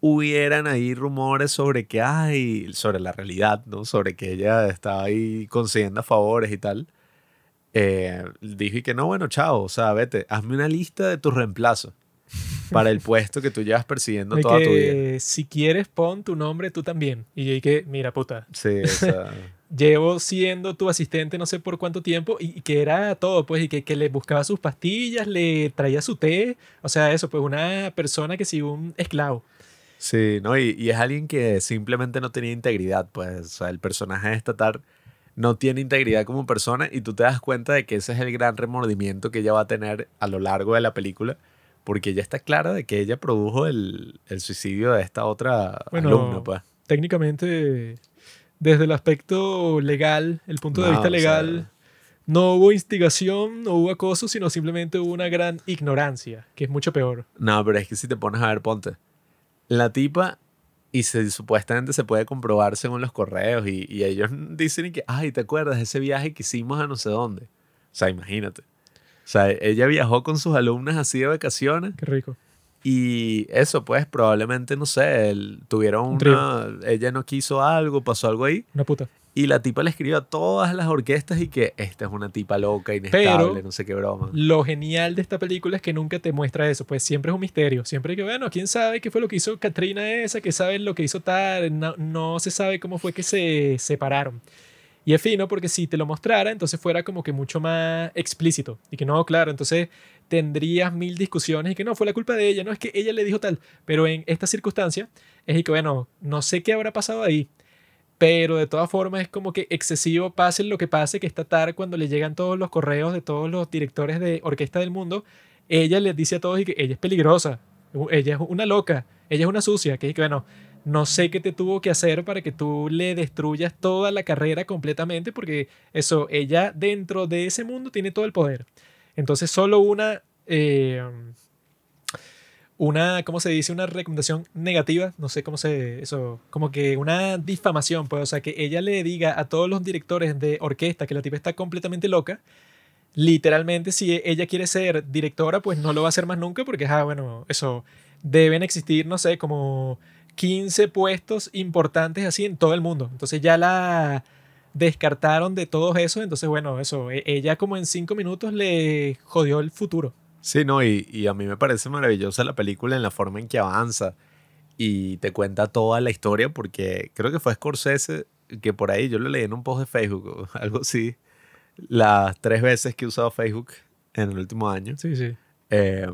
hubieran ahí rumores sobre que hay, sobre la realidad, ¿no? Sobre que ella estaba ahí consiguiendo favores y tal. Eh, dije que no, bueno, chao, o sea, vete, hazme una lista de tus reemplazos. Para el puesto que tú llevas persiguiendo De toda tu vida. si quieres, pon tu nombre tú también. Y yo dije, mira, puta, Sí, o sea, llevo siendo tu asistente no sé por cuánto tiempo y, que era todo, pues, y que, que le buscaba sus pastillas, le traía su té. O sea, eso, pues, una persona que sí, un esclavo. sí, ¿no? Y, y es alguien que simplemente no tenía integridad, pues. O sea, el personaje de Statar no tiene integridad como persona y tú te das cuenta de que ese es el gran remordimiento que ella va a tener a lo largo de la película. Porque ella está clara de que ella produjo el, el suicidio de esta otra Bueno, alumna, pues. Técnicamente, desde el aspecto legal, el punto de No, vista o sea- legal, no hubo instigación, no hubo acoso, sino simplemente hubo una gran ignorancia, que es mucho peor. No, pero es que si te pones a ver, ponte. La tipa, y se, supuestamente se puede comprobar según los correos, y, y ellos dicen que, ay, ¿te acuerdas de ese viaje que hicimos a no sé dónde? O sea, imagínate. O sea, ella viajó con sus alumnas así de vacaciones, Qué rico. y eso, pues, probablemente, no sé, el- tuvieron Un trío. una. Ella no quiso algo, pasó algo ahí, Una puta. y la tipa le escribió a todas las orquestas y que esta es una tipa loca, inestable, Pero- no sé qué broma. Lo genial de esta película es que nunca te muestra eso, pues siempre es un misterio. Siempre que, bueno, quién sabe qué fue lo que hizo Katrina esa, que sabe lo que hizo tal, no, no se sabe cómo fue que se separaron. Y es fino porque si te lo mostrara, entonces fuera como que mucho más explícito. Y que no, claro, entonces tendrías mil discusiones y que no, fue la culpa de ella, no es que ella le dijo tal. Pero en esta circunstancia es y que, bueno, no sé qué habrá pasado ahí. Pero de todas formas es como que excesivo pase lo que pase, que esta tarde cuando le llegan todos los correos de todos los directores de orquesta del mundo, ella les dice a todos que ella es peligrosa, ella es una loca, ella es una sucia, que es que bueno, no sé qué te tuvo que hacer para que tú le destruyas toda la carrera completamente, porque eso, ella dentro de ese mundo tiene todo el poder. Entonces solo una... eh, una, ¿cómo se dice? Una recomendación negativa, no sé cómo se, eso, como que una difamación, pues, o sea, que ella le diga a todos los directores de orquesta que la tipa está completamente loca, literalmente si ella quiere ser directora, pues no lo va a hacer más nunca porque, ah, bueno, eso, deben existir, no sé, como 15 puestos importantes así en todo el mundo. Entonces ya la descartaron de todos esos, entonces, bueno, eso, e- ella como en cinco minutos le jodió el futuro. Sí, no, y, y a mí me parece maravillosa la película en la forma en que avanza y te cuenta toda la historia porque creo que fue Scorsese que por ahí yo lo leí en un post de Facebook algo así, las tres veces que he usado Facebook en el último año. Sí, sí. Eh,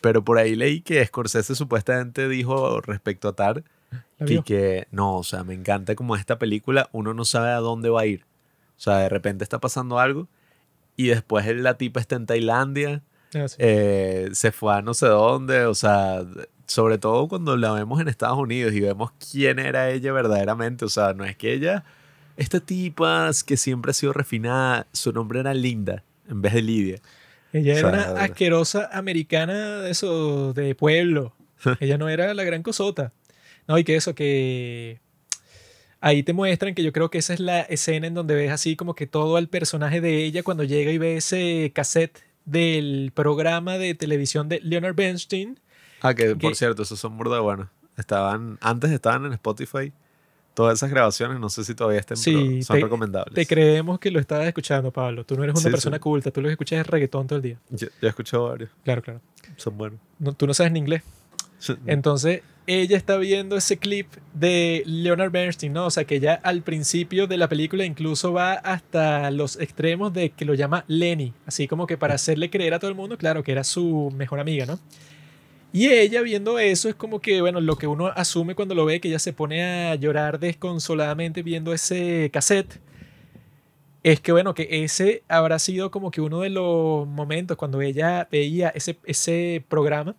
pero por ahí leí que Scorsese supuestamente dijo respecto a Tar ¿La que, no, o sea, me encanta como esta película uno no sabe a dónde va a ir. O sea, de repente está pasando algo y después la tipa está en Tailandia Ah, sí. eh, se fue a no sé dónde, o sea, sobre todo cuando la vemos en Estados Unidos y vemos quién era ella verdaderamente, o sea, no es que ella, esta tipa que siempre ha sido refinada, su nombre era Linda en vez de Lidia. Ella o era una asquerosa americana de eso, de pueblo. Ella no era la gran cosota. No, y que eso, que ahí te muestran que yo creo que esa es la escena en donde ves así como que todo el personaje de ella cuando llega y ve ese cassette del programa de televisión de Leonard Bernstein. Ah, que por cierto, esos son burda buenos. Estaban, antes estaban en Spotify, todas esas grabaciones, no sé si todavía estén, Sí, pero son te- recomendables. Te creemos que lo estabas escuchando, Pablo. Tú no eres una Sí, persona sí. culta, tú lo que escuchas es reggaetón todo el día. Yo, yo he escuchado varios, Claro, claro. son buenos. No, tú no sabes ni inglés. Entonces, ella está viendo ese clip de Leonard Bernstein, ¿no? O sea, que ya al principio de la película incluso va hasta los extremos de que lo llama Lenny, así como que para hacerle creer a todo el mundo, claro, que era su mejor amiga, ¿no? Y ella viendo eso es como que, bueno, lo que uno asume cuando lo ve, que ella se pone a llorar desconsoladamente viendo ese cassette, es que, bueno, que ese habrá sido como que uno de los momentos cuando ella veía ese, ese programa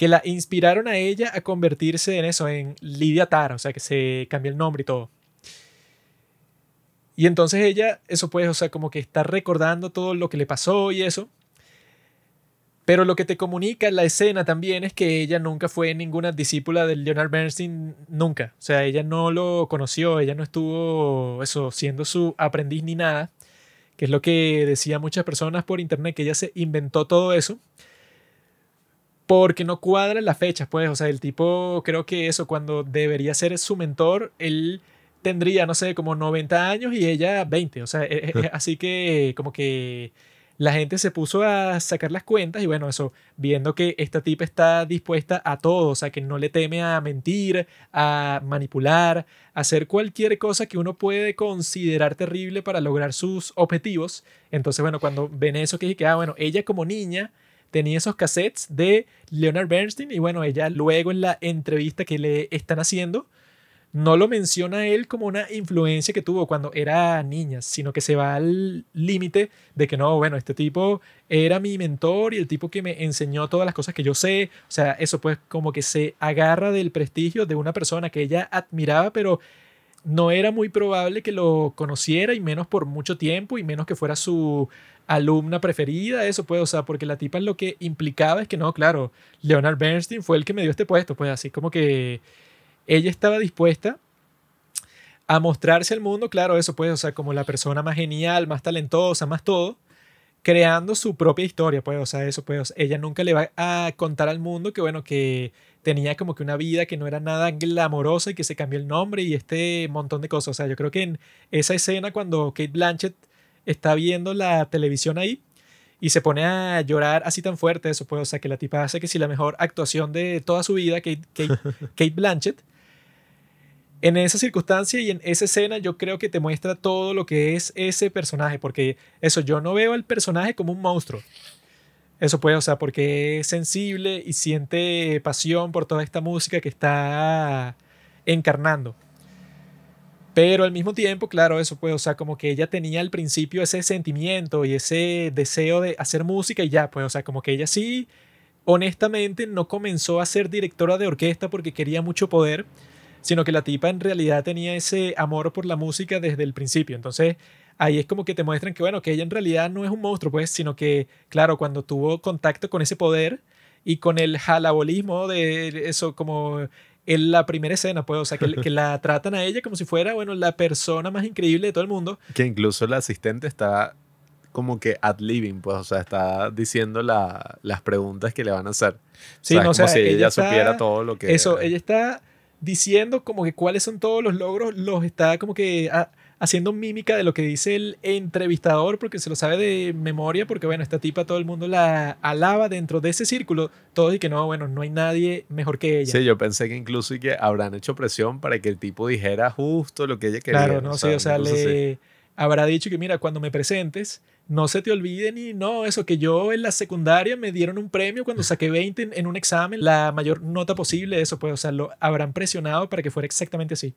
que la inspiraron a ella a convertirse en eso, en Lidia Tara, o sea, que se cambió el nombre y todo. Y entonces ella, eso pues, o sea, como que está recordando todo lo que le pasó y eso. Pero lo que te comunica la escena también es que ella nunca fue ninguna discípula de Leonard Bernstein, nunca. O sea, ella no lo conoció, ella no estuvo, eso, siendo su aprendiz ni nada, que es lo que decían muchas personas por internet, que ella se inventó todo eso porque no cuadran las fechas, pues, o sea, el tipo, creo que eso, cuando debería ser su mentor, él tendría, no sé, como 90 años y ella 20, o sea, e- e- así que como que la gente se puso a sacar las cuentas y bueno, eso, viendo que esta tipa está dispuesta a todo, o sea, que no le teme a mentir, a manipular, a hacer cualquier cosa que uno puede considerar terrible para lograr sus objetivos. Entonces, bueno, cuando ven eso que dije, ah, bueno, ella como niña tenía esos cassettes de Leonard Bernstein y bueno, ella luego en la entrevista que le están haciendo, no lo menciona él como una influencia que tuvo cuando era niña, sino que se va al límite de que no, bueno, este tipo era mi mentor y el tipo que me enseñó todas las cosas que yo sé. O sea, eso pues como que se agarra del prestigio de una persona que ella admiraba, pero no era muy probable que lo conociera y menos por mucho tiempo y menos que fuera su alumna preferida, eso pues, o sea, porque la tipa lo que implicaba es que no, claro, Leonard Bernstein fue el que me dio este puesto, pues así como que ella estaba dispuesta a mostrarse al mundo, claro, eso puede, o sea, como la persona más genial, más talentosa, más todo, creando su propia historia, pues, o sea, eso pues, ella nunca le va a contar al mundo que, bueno, que tenía como que una vida que no era nada glamorosa y que se cambió el nombre y este montón de cosas, o sea, yo creo que en esa escena cuando Kate Blanchett está viendo la televisión ahí y se pone a llorar así tan fuerte, eso pues, o sea, que la tipa hace que si la mejor actuación de toda su vida, Kate, Kate, Kate Blanchett, en esa circunstancia y en esa escena yo creo que te muestra todo lo que es ese personaje, porque eso, yo no veo al personaje como un monstruo. Eso puede, o sea, porque es sensible y siente pasión por toda esta música que está encarnando. Pero al mismo tiempo, claro, eso puede, o sea, como que ella tenía al principio ese sentimiento y ese deseo de hacer música y ya, pues, o sea, como que ella sí, honestamente, no comenzó a ser directora de orquesta porque quería mucho poder, sino que la tipa en realidad tenía ese amor por la música desde el principio. Entonces, ahí es como que te muestran que, bueno, que ella en realidad no es un monstruo, pues, sino que, claro, cuando tuvo contacto con ese poder y con el jalabolismo de eso, como en la primera escena, pues, o sea, que, que, la tratan a ella como si fuera, bueno, la persona más increíble de todo el mundo. Que incluso el asistente está como que ad living, pues, o sea, está diciendo la, las preguntas que le van a hacer. Sí, o sea, no, como si ella, ella supiera todo lo que... Eso, ella está diciendo como que cuáles son todos los logros, los está como que haciendo mímica de lo que dice el entrevistador porque se lo sabe de memoria porque bueno, esta tipa todo el mundo la alaba dentro de ese círculo, todo y que no, bueno, no hay nadie mejor que ella. Sí, yo pensé que incluso y que habrán hecho presión para que el tipo dijera justo lo que ella quería. Claro, no, sí, o sea, le habrá dicho que mira, cuando me presentes, no se te olvide ni no, eso que yo en la secundaria me dieron un premio cuando saqué 20 en, un examen, la mayor nota posible, eso pues, o sea, lo habrán presionado para que fuera exactamente así.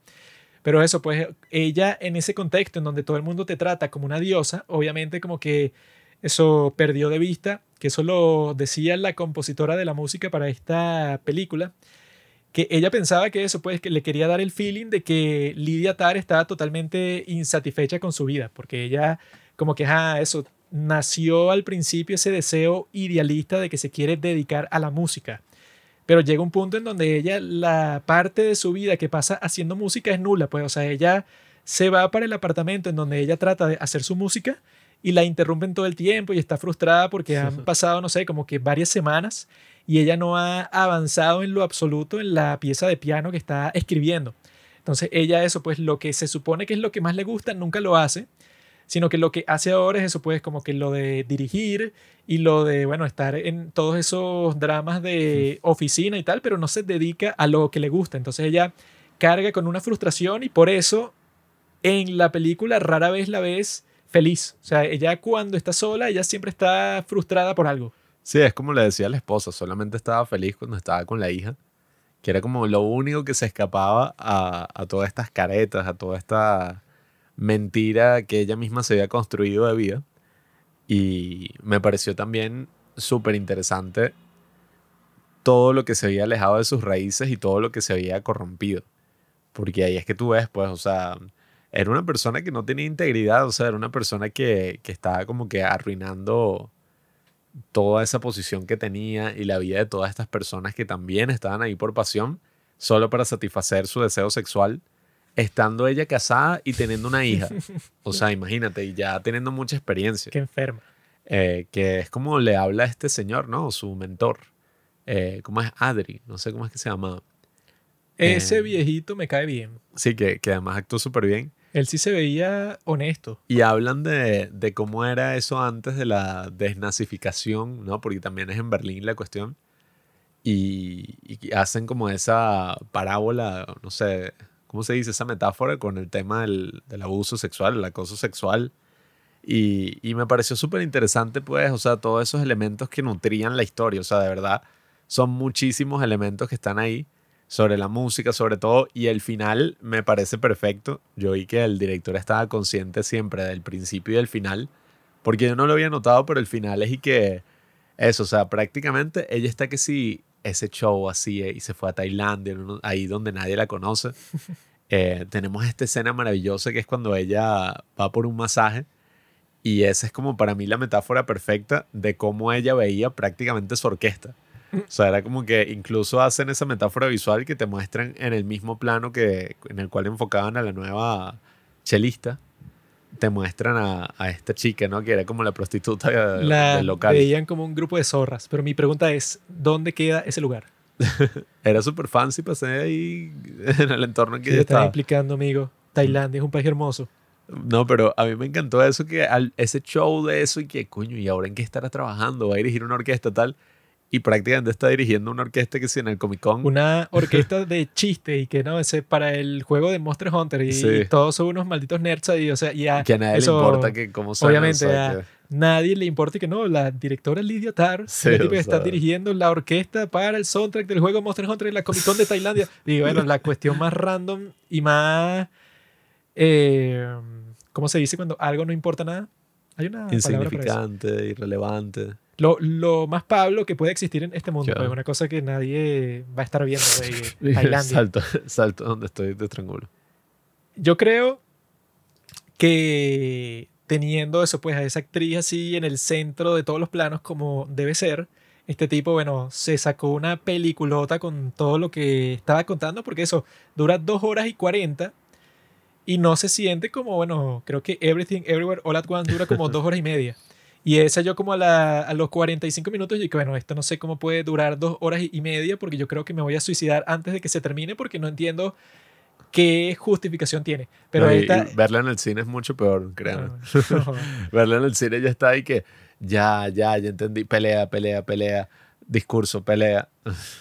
Pero eso, pues ella en ese contexto en donde todo el mundo te trata como una diosa, obviamente como que eso perdió de vista, que eso lo decía la compositora de la música para esta película, que ella pensaba que eso, pues, que le quería dar el feeling de que Lidia Tar estaba totalmente insatisfecha con su vida, porque ella como que, ah, eso, nació al principio ese deseo idealista de que se quiere dedicar a la música. Pero llega un punto en donde ella, la parte de su vida que pasa haciendo música es nula, pues, o sea, ella se va para el apartamento en donde ella trata de hacer su música y la interrumpen todo el tiempo y está frustrada porque han pasado, no sé, como que varias semanas y ella no ha avanzado en lo absoluto en la pieza de piano que está escribiendo. Entonces ella eso, pues lo que se supone que es lo que más le gusta, nunca lo hace sino que lo que hace ahora es eso, pues como que lo de dirigir y lo de, bueno, estar en todos esos dramas de oficina y tal, pero no se dedica a lo que le gusta. Entonces ella carga con una frustración y por eso en la película rara vez la ves feliz. O sea, ella cuando está sola, ella siempre está frustrada por algo. Sí, es como le decía la esposa, solamente estaba feliz cuando estaba con la hija, que era como lo único que se escapaba a, a todas estas caretas, a toda esta mentira que ella misma se había construido de vida. Y me pareció también súper interesante todo lo que se había alejado de sus raíces y todo lo que se había corrompido. Porque ahí es que tú ves, pues, o sea, era una persona que no tenía integridad, o sea, era una persona que, que estaba como que arruinando toda esa posición que tenía y la vida de todas estas personas que también estaban ahí por pasión, solo para satisfacer su deseo sexual estando ella casada y teniendo una hija. O sea, imagínate, y ya teniendo mucha experiencia. Qué enferma. Eh, que es como le habla a este señor, ¿no? Su mentor. Eh, ¿Cómo es Adri? No sé cómo es que se llama. Ese eh, viejito me cae bien. Sí, que, que además actuó súper bien. Él sí se veía honesto. Y hablan de, de cómo era eso antes de la desnazificación, ¿no? Porque también es en Berlín la cuestión. Y, y hacen como esa parábola, no sé, ¿cómo se dice? Esa metáfora con el tema del, abuso sexual, el acoso sexual. Y, me pareció súper interesante, pues, o sea, todos esos elementos que nutrían la historia. O sea, de verdad, son muchísimos elementos que están ahí sobre la música, sobre todo. Y el final me parece perfecto. Yo vi que el director estaba consciente siempre del principio y del final. Porque yo no lo había notado, pero el final es y que eso, o sea, prácticamente ella está que sí, ese show así, eh, y se fue a Tailandia, ahí donde nadie la conoce. Eh, tenemos esta escena maravillosa que es cuando ella va por un masaje. Y esa es como para mí la metáfora perfecta de cómo ella veía prácticamente su orquesta. O sea, era como que incluso hacen esa metáfora visual que te muestran en el mismo plano que, en el cual enfocaban a la nueva chelista. Te muestran a, a esta chica, ¿no? Que era como la prostituta de- La del local. veían como un grupo de zorras. Pero mi pregunta es, ¿dónde queda ese lugar? Era súper fancy, pasé ahí en el entorno que Que te están estaba. explicando, amigo. Tailandia es un país hermoso. No, pero a mí me encantó eso, que al- ese show de eso y que, coño, ¿y ahora en qué estará trabajando? ¿Va a dirigir una orquesta tal? Y prácticamente está dirigiendo una orquesta que sí en el Comic Con. Una orquesta de chistes y que no, ese para el juego de Monster Hunter y, Sí. todos son unos malditos nerds ahí, o sea, y a, que a nadie eso- le importa que cómo suena. obviamente, a- que- nadie le importa y que no, la directora Lidia Tar, Sí, la tipa que está dirigiendo la orquesta para el soundtrack del juego Monster Hunter en la Comic Con de Tailandia. Y bueno, la cuestión más random y más, eh, ¿cómo se dice cuando algo no importa nada? Hay una insignificante, irrelevante. Lo, lo más Pablo que puede existir en este mundo, Claro. pues una cosa que nadie va a estar viendo de Tailandia. salto, salto donde estoy de estrangulo. Yo creo que teniendo eso, pues a esa actriz así en el centro de todos los planos como debe ser, este tipo, bueno, se sacó una peliculota con todo lo que estaba contando, porque eso dura dos horas y cuarenta y no se siente como, bueno, creo que Everything Everywhere All at Once dura como dos horas y media. Y esa yo como a, la- a los 45 minutos y que bueno, esto no sé cómo puede durar dos horas y media porque yo creo que me voy a suicidar antes de que se termine porque no entiendo qué justificación tiene. Pero No, esta... y verla en el cine es mucho peor, créanme. No, no. Verla en el cine ya está ahí que ya, ya, ya entendí. Pelea, pelea, pelea. Discurso, pelea.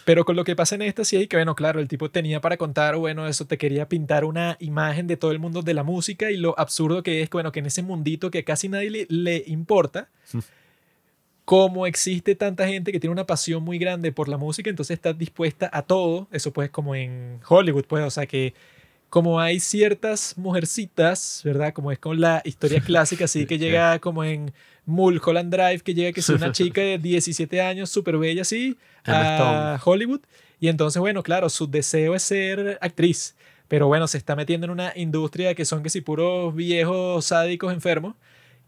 Pero con lo que pasa en esta sí es que, bueno, claro, el tipo tenía para contar, bueno, eso te quería pintar una imagen de todo el mundo de la música y lo absurdo que es bueno, que en ese mundito que casi nadie le, le importa, como existe tanta gente que tiene una pasión muy grande por la música, entonces está dispuesta a todo, eso pues como en Hollywood, pues, o sea que como hay ciertas mujercitas, ¿verdad? Como es con la historia clásica, así que llega como en Mulholland Drive, que llega que es una chica de 17 años, súper bella así, a Hollywood. Y entonces, bueno, claro, su deseo es ser actriz. Pero bueno, se está metiendo en una industria que son que si puros viejos sádicos enfermos,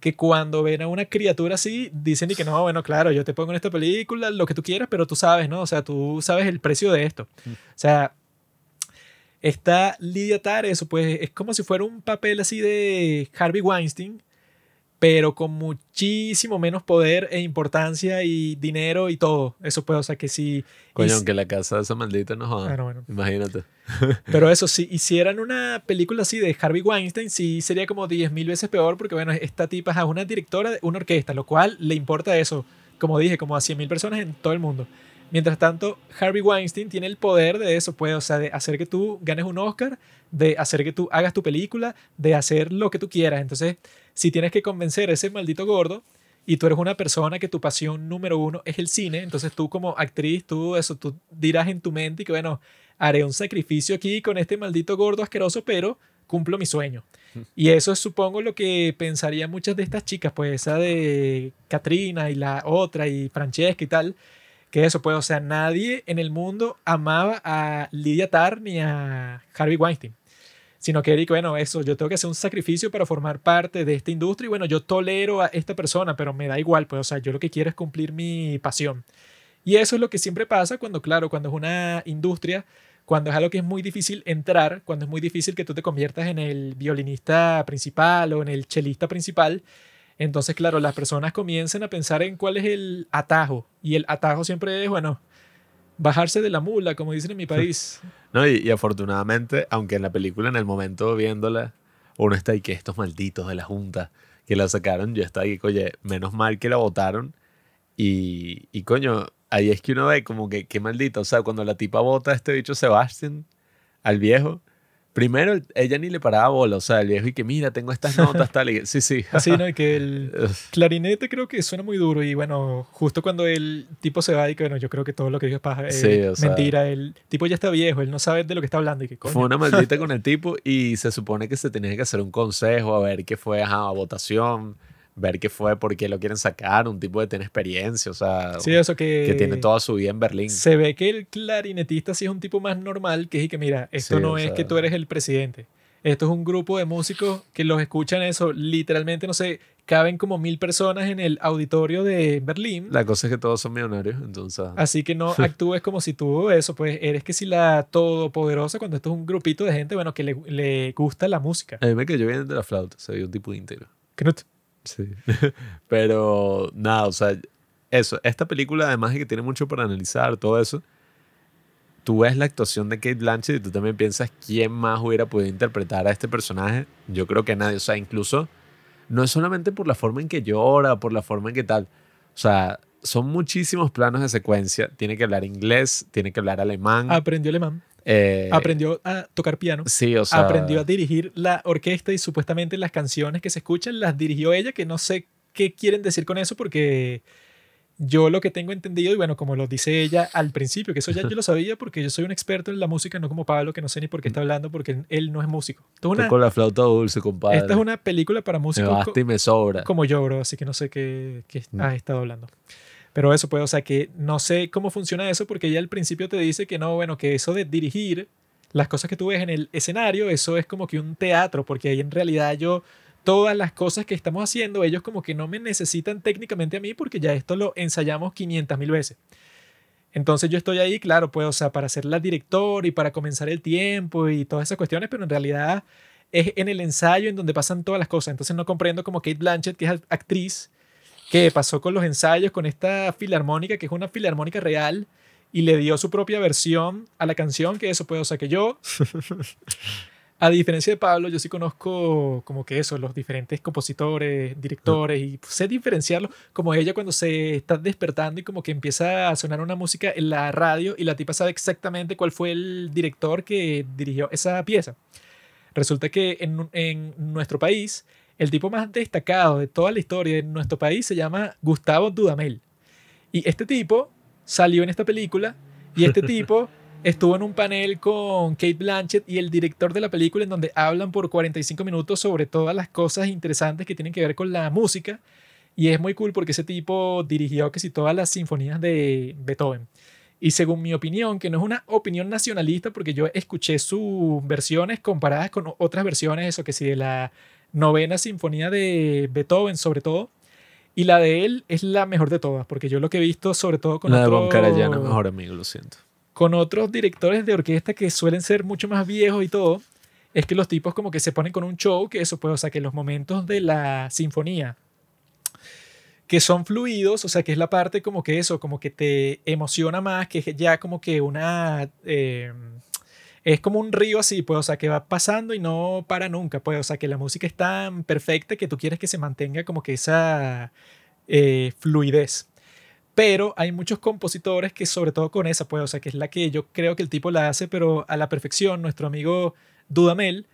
que cuando ven a una criatura así, dicen y que no, bueno, claro, yo te pongo en esta película lo que tú quieras, pero tú sabes, ¿no? O sea, tú sabes el precio de esto. O sea, está Lydia Tar, eso pues es como si fuera un papel así de Harvey Weinstein, pero con muchísimo menos poder e importancia y dinero y todo. Eso pues, o sea, que si... Coño, y- aunque la casa de esa maldita no joda. Ah, no, bueno. Imagínate. Pero eso, si hicieran una película así de Harvey Weinstein, sí sería como 10.000 veces peor, porque bueno, esta tipa es una directora de una orquesta, lo cual le importa eso, como dije, como a 100.000 personas en todo el mundo. Mientras tanto, Harvey Weinstein tiene el poder de eso, pues, o sea, de hacer que tú ganes un Oscar, de hacer que tú hagas tu película, de hacer lo que tú quieras. Entonces, si tienes que convencer a ese maldito gordo y tú eres una persona que tu pasión número uno es el cine, entonces tú como actriz, tú eso, tú dirás en tu mente y que bueno, haré un sacrificio aquí con este maldito gordo asqueroso, pero cumplo mi sueño. Y eso es supongo lo que pensarían muchas de estas chicas, pues esa de Katrina y la otra y Francesca y tal, que eso pues, o sea, nadie en el mundo amaba a Lydia Tarr ni a Harvey Weinstein. Sino que Eric, bueno, eso, yo tengo que hacer un sacrificio para formar parte de esta industria y bueno, yo tolero a esta persona, pero me da igual, pues, o sea, yo lo que quiero es cumplir mi pasión. Y eso es lo que siempre pasa cuando, claro, cuando es una industria, cuando es algo que es muy difícil entrar, cuando es muy difícil que tú te conviertas en el violinista principal o en el chelista principal. Entonces, claro, las personas comienzan a pensar en cuál es el atajo. Y el atajo siempre es, bueno, bajarse de la mula, como dicen en mi país. No, y, afortunadamente, aunque en la película, en el momento viéndola, uno está ahí que estos malditos de la Junta que la sacaron, yo estaba ahí, oye, menos mal que la votaron. Y, y coño, ahí es que uno ve como que qué maldito. O sea, cuando la tipa vota a este bicho Sebastián, al viejo, primero ella ni le paraba bola. O sea, el viejo y que mira, tengo estas notas, tal. Y, sí, sí. Así, ¿no? Y que el clarinete creo que suena muy duro. Y bueno, justo cuando el tipo se va y que bueno, yo creo que todo lo que dijo es paja, eh, o sea- mentira. El tipo ya está viejo, él no sabe de lo que está hablando. Y que coño. Fue una maldita con el tipo y se supone que se tenía que hacer un consejo a ver qué fue ajá, a votación, ver qué fue, por qué lo quieren sacar, un tipo que tiene experiencia, o sea, Sí, eso que. que tiene toda su vida en Berlín. Se ve que el clarinetista sí es un tipo más normal, que es y que mira, esto Sí, no es sea- que tú eres el presidente. Esto es un grupo de músicos que los escuchan eso. Literalmente, no sé, caben como mil personas en el auditorio de Berlín. La cosa es que todos son millonarios, entonces... Así que no actúes como si tú eso, pues eres que si la todopoderosa cuando esto es un grupito de gente, bueno, que le, le gusta la música. A mí me cayó bien de la flauta, se vio un tipo íntegro. Knut. Sí. Pero nada, o sea, eso, esta película además de que tiene mucho para analizar, todo eso, tú ves la actuación de Kate Blanchett y tú también piensas quién más hubiera podido interpretar a este personaje. Yo creo que nadie, o sea, incluso no es solamente por la forma en que llora, por la forma en que tal, o sea, son muchísimos planos de secuencia, tiene que hablar inglés, tiene que hablar alemán, Aprendió alemán. Eh, Aprendió a tocar piano. sí, o sea, aprendió a dirigir la orquesta y supuestamente las canciones que se escuchan las dirigió ella, que no sé qué quieren decir con eso porque yo lo que tengo entendido, y bueno, como lo dice ella al principio, que eso ya yo lo sabía porque yo soy un experto en la música, no como Pablo, que no sé ni por qué está hablando porque él no es músico. Una, con la flauta dulce, compadre. esta es una película para me músicos basta y me sobra. como yo, bro, así que no sé qué, qué Mm. has estado hablando. Pero eso, pues, o sea, que no sé cómo funciona eso porque ella al principio te dice que no, bueno, que eso de dirigir las cosas que tú ves en el escenario, eso es como que un teatro, porque ahí en realidad yo, todas las cosas que estamos haciendo, ellos como que no me necesitan técnicamente a mí porque ya esto lo ensayamos 500 mil veces. Entonces yo estoy ahí, claro, pues, o sea, para ser la director y para comenzar el tiempo y todas esas cuestiones, pero en realidad es en el ensayo en donde pasan todas las cosas. Entonces no comprendo como Kate Blanchett, que es actriz, que pasó con los ensayos con esta filarmónica, que es una filarmónica real, y le dio su propia versión a la canción, que eso puede, o sea, que yo, a diferencia de Pablo, yo sí conozco como que eso, los diferentes compositores, directores, y sé diferenciarlos, como ella cuando se está despertando y como que empieza a sonar una música en la radio y la tipa sabe exactamente cuál fue el director que dirigió esa pieza. Resulta que en, en nuestro país, el tipo más destacado de toda la historia de nuestro país se llama Gustavo Dudamel. Y este tipo salió en esta película y este tipo estuvo en un panel con Kate Blanchett y el director de la película en donde hablan por 45 minutos sobre todas las cosas interesantes que tienen que ver con la música. Y es muy cool porque ese tipo dirigió casi todas las sinfonías de Beethoven. Y según mi opinión, que no es una opinión nacionalista, porque yo escuché sus versiones comparadas con otras versiones, eso que sí, de la novena sinfonía de Beethoven sobre todo, y la de él es la mejor de todas, porque yo lo que he visto sobre todo con, la de otro- Von Karajan es mejor amigo, lo siento. con otros directores de orquesta que suelen ser mucho más viejos y todo, es que los tipos como que se ponen con un show, que eso puede, o sea, que los momentos de la sinfonía que son fluidos, o sea, que es la parte como que eso, como que te emociona más, que es ya como que una... eh, es como un río así, pues, o sea, que va pasando y no para nunca, pues, o sea, que la música es tan perfecta que tú quieres que se mantenga como que esa eh, fluidez. Pero hay muchos compositores que sobre todo con esa, pues, o sea, que es la que yo creo que el tipo la hace, pero a la perfección, nuestro amigo Dudamel,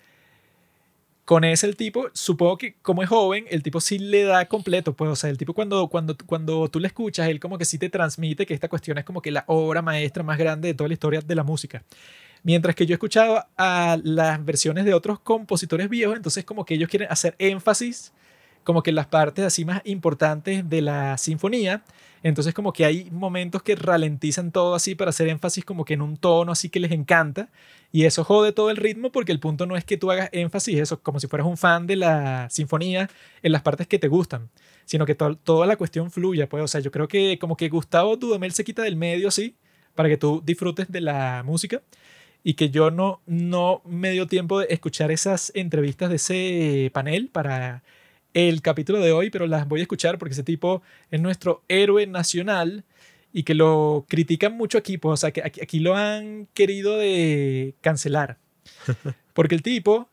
con ese el tipo, supongo que como es joven, el tipo sí le da completo, pues, o sea, el tipo cuando, cuando, cuando tú le escuchas, él como que sí te transmite que esta cuestión es como que la obra maestra más grande de toda la historia de la música. Mientras que yo he escuchado a las versiones de otros compositores viejos, entonces como que ellos quieren hacer énfasis como que las partes así más importantes de la sinfonía. Entonces como que hay momentos que ralentizan todo así para hacer énfasis como que en un tono así que les encanta. Y eso jode todo el ritmo porque el punto no es que tú hagas énfasis, eso como si fueras un fan de la sinfonía en las partes que te gustan, sino que to- toda la cuestión fluya. Pues, o sea, yo creo que como que Gustavo Dudamel se quita del medio así para que tú disfrutes de la música y que yo no, no me dio tiempo de escuchar esas entrevistas de ese panel para el capítulo de hoy, pero las voy a escuchar porque ese tipo es nuestro héroe nacional y que lo critican mucho aquí, pues, o sea, que aquí, aquí lo han querido de cancelar. Porque el tipo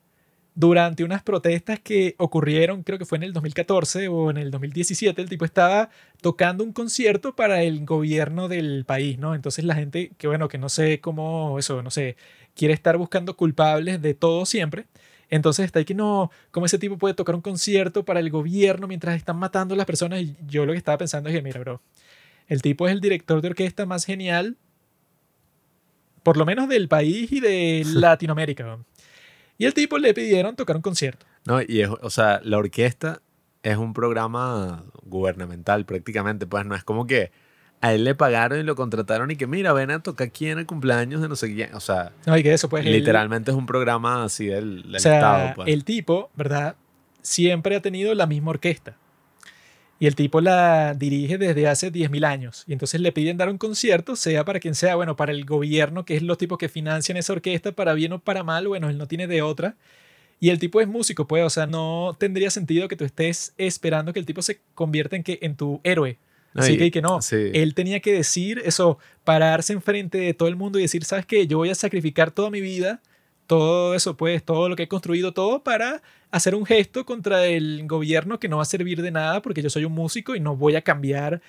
durante unas protestas que ocurrieron, creo que fue en el 2014 o en el 2017, el tipo estaba tocando un concierto para el gobierno del país, ¿no? Entonces la gente que, bueno, que no sé cómo, eso, no sé, quiere estar buscando culpables de todo siempre. Entonces está ahí que no, ¿cómo ese tipo puede tocar un concierto para el gobierno mientras están matando a las personas? Y yo lo que estaba pensando es que, mira, bro, el tipo es el director de orquesta más genial, por lo menos del país y de Latinoamérica. ¿no? Y el tipo le pidieron tocar un concierto. No, y es, o sea, la orquesta es un programa gubernamental prácticamente, pues no es como que a él le pagaron y lo contrataron y que mira, ven a tocar aquí en el cumpleaños de no sé quién, o sea, No, y que eso, pues. él- literalmente es un programa así del, del o sea, Estado, pues. el tipo, ¿verdad? Siempre ha tenido la misma orquesta. Y el tipo la dirige desde hace 10.000 años. Y entonces le piden dar un concierto, sea para quien sea, bueno, para el gobierno, que es los tipos que financian esa orquesta, para bien o para mal, bueno, él no tiene de otra. Y el tipo es músico, pues, o sea, no tendría sentido que tú estés esperando que el tipo se convierta en, que, en tu héroe. Así y- que, que no, sí. él tenía que decir eso, pararse enfrente de todo el mundo y decir, ¿sabes qué? Yo voy a sacrificar toda mi vida, todo eso, pues, todo lo que he construido, todo para hacer un gesto contra el gobierno que no va a servir de nada porque yo soy un músico y no voy a cambiar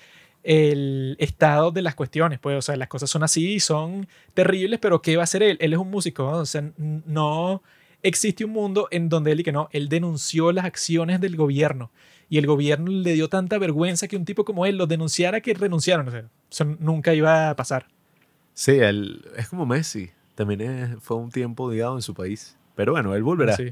el estado de las cuestiones, pues, o sea, las cosas son así y son terribles, pero ¿qué va a hacer él? Él es un músico, ¿no? o sea, no existe un mundo en donde él y que no, él denunció las acciones del gobierno y el gobierno le dio tanta vergüenza que un tipo como él lo denunciara que renunciaron, o sea, eso nunca iba a pasar. Sí, él es como Messi, también es- fue un tiempo odiado en su país, pero bueno, él volverá. Sí.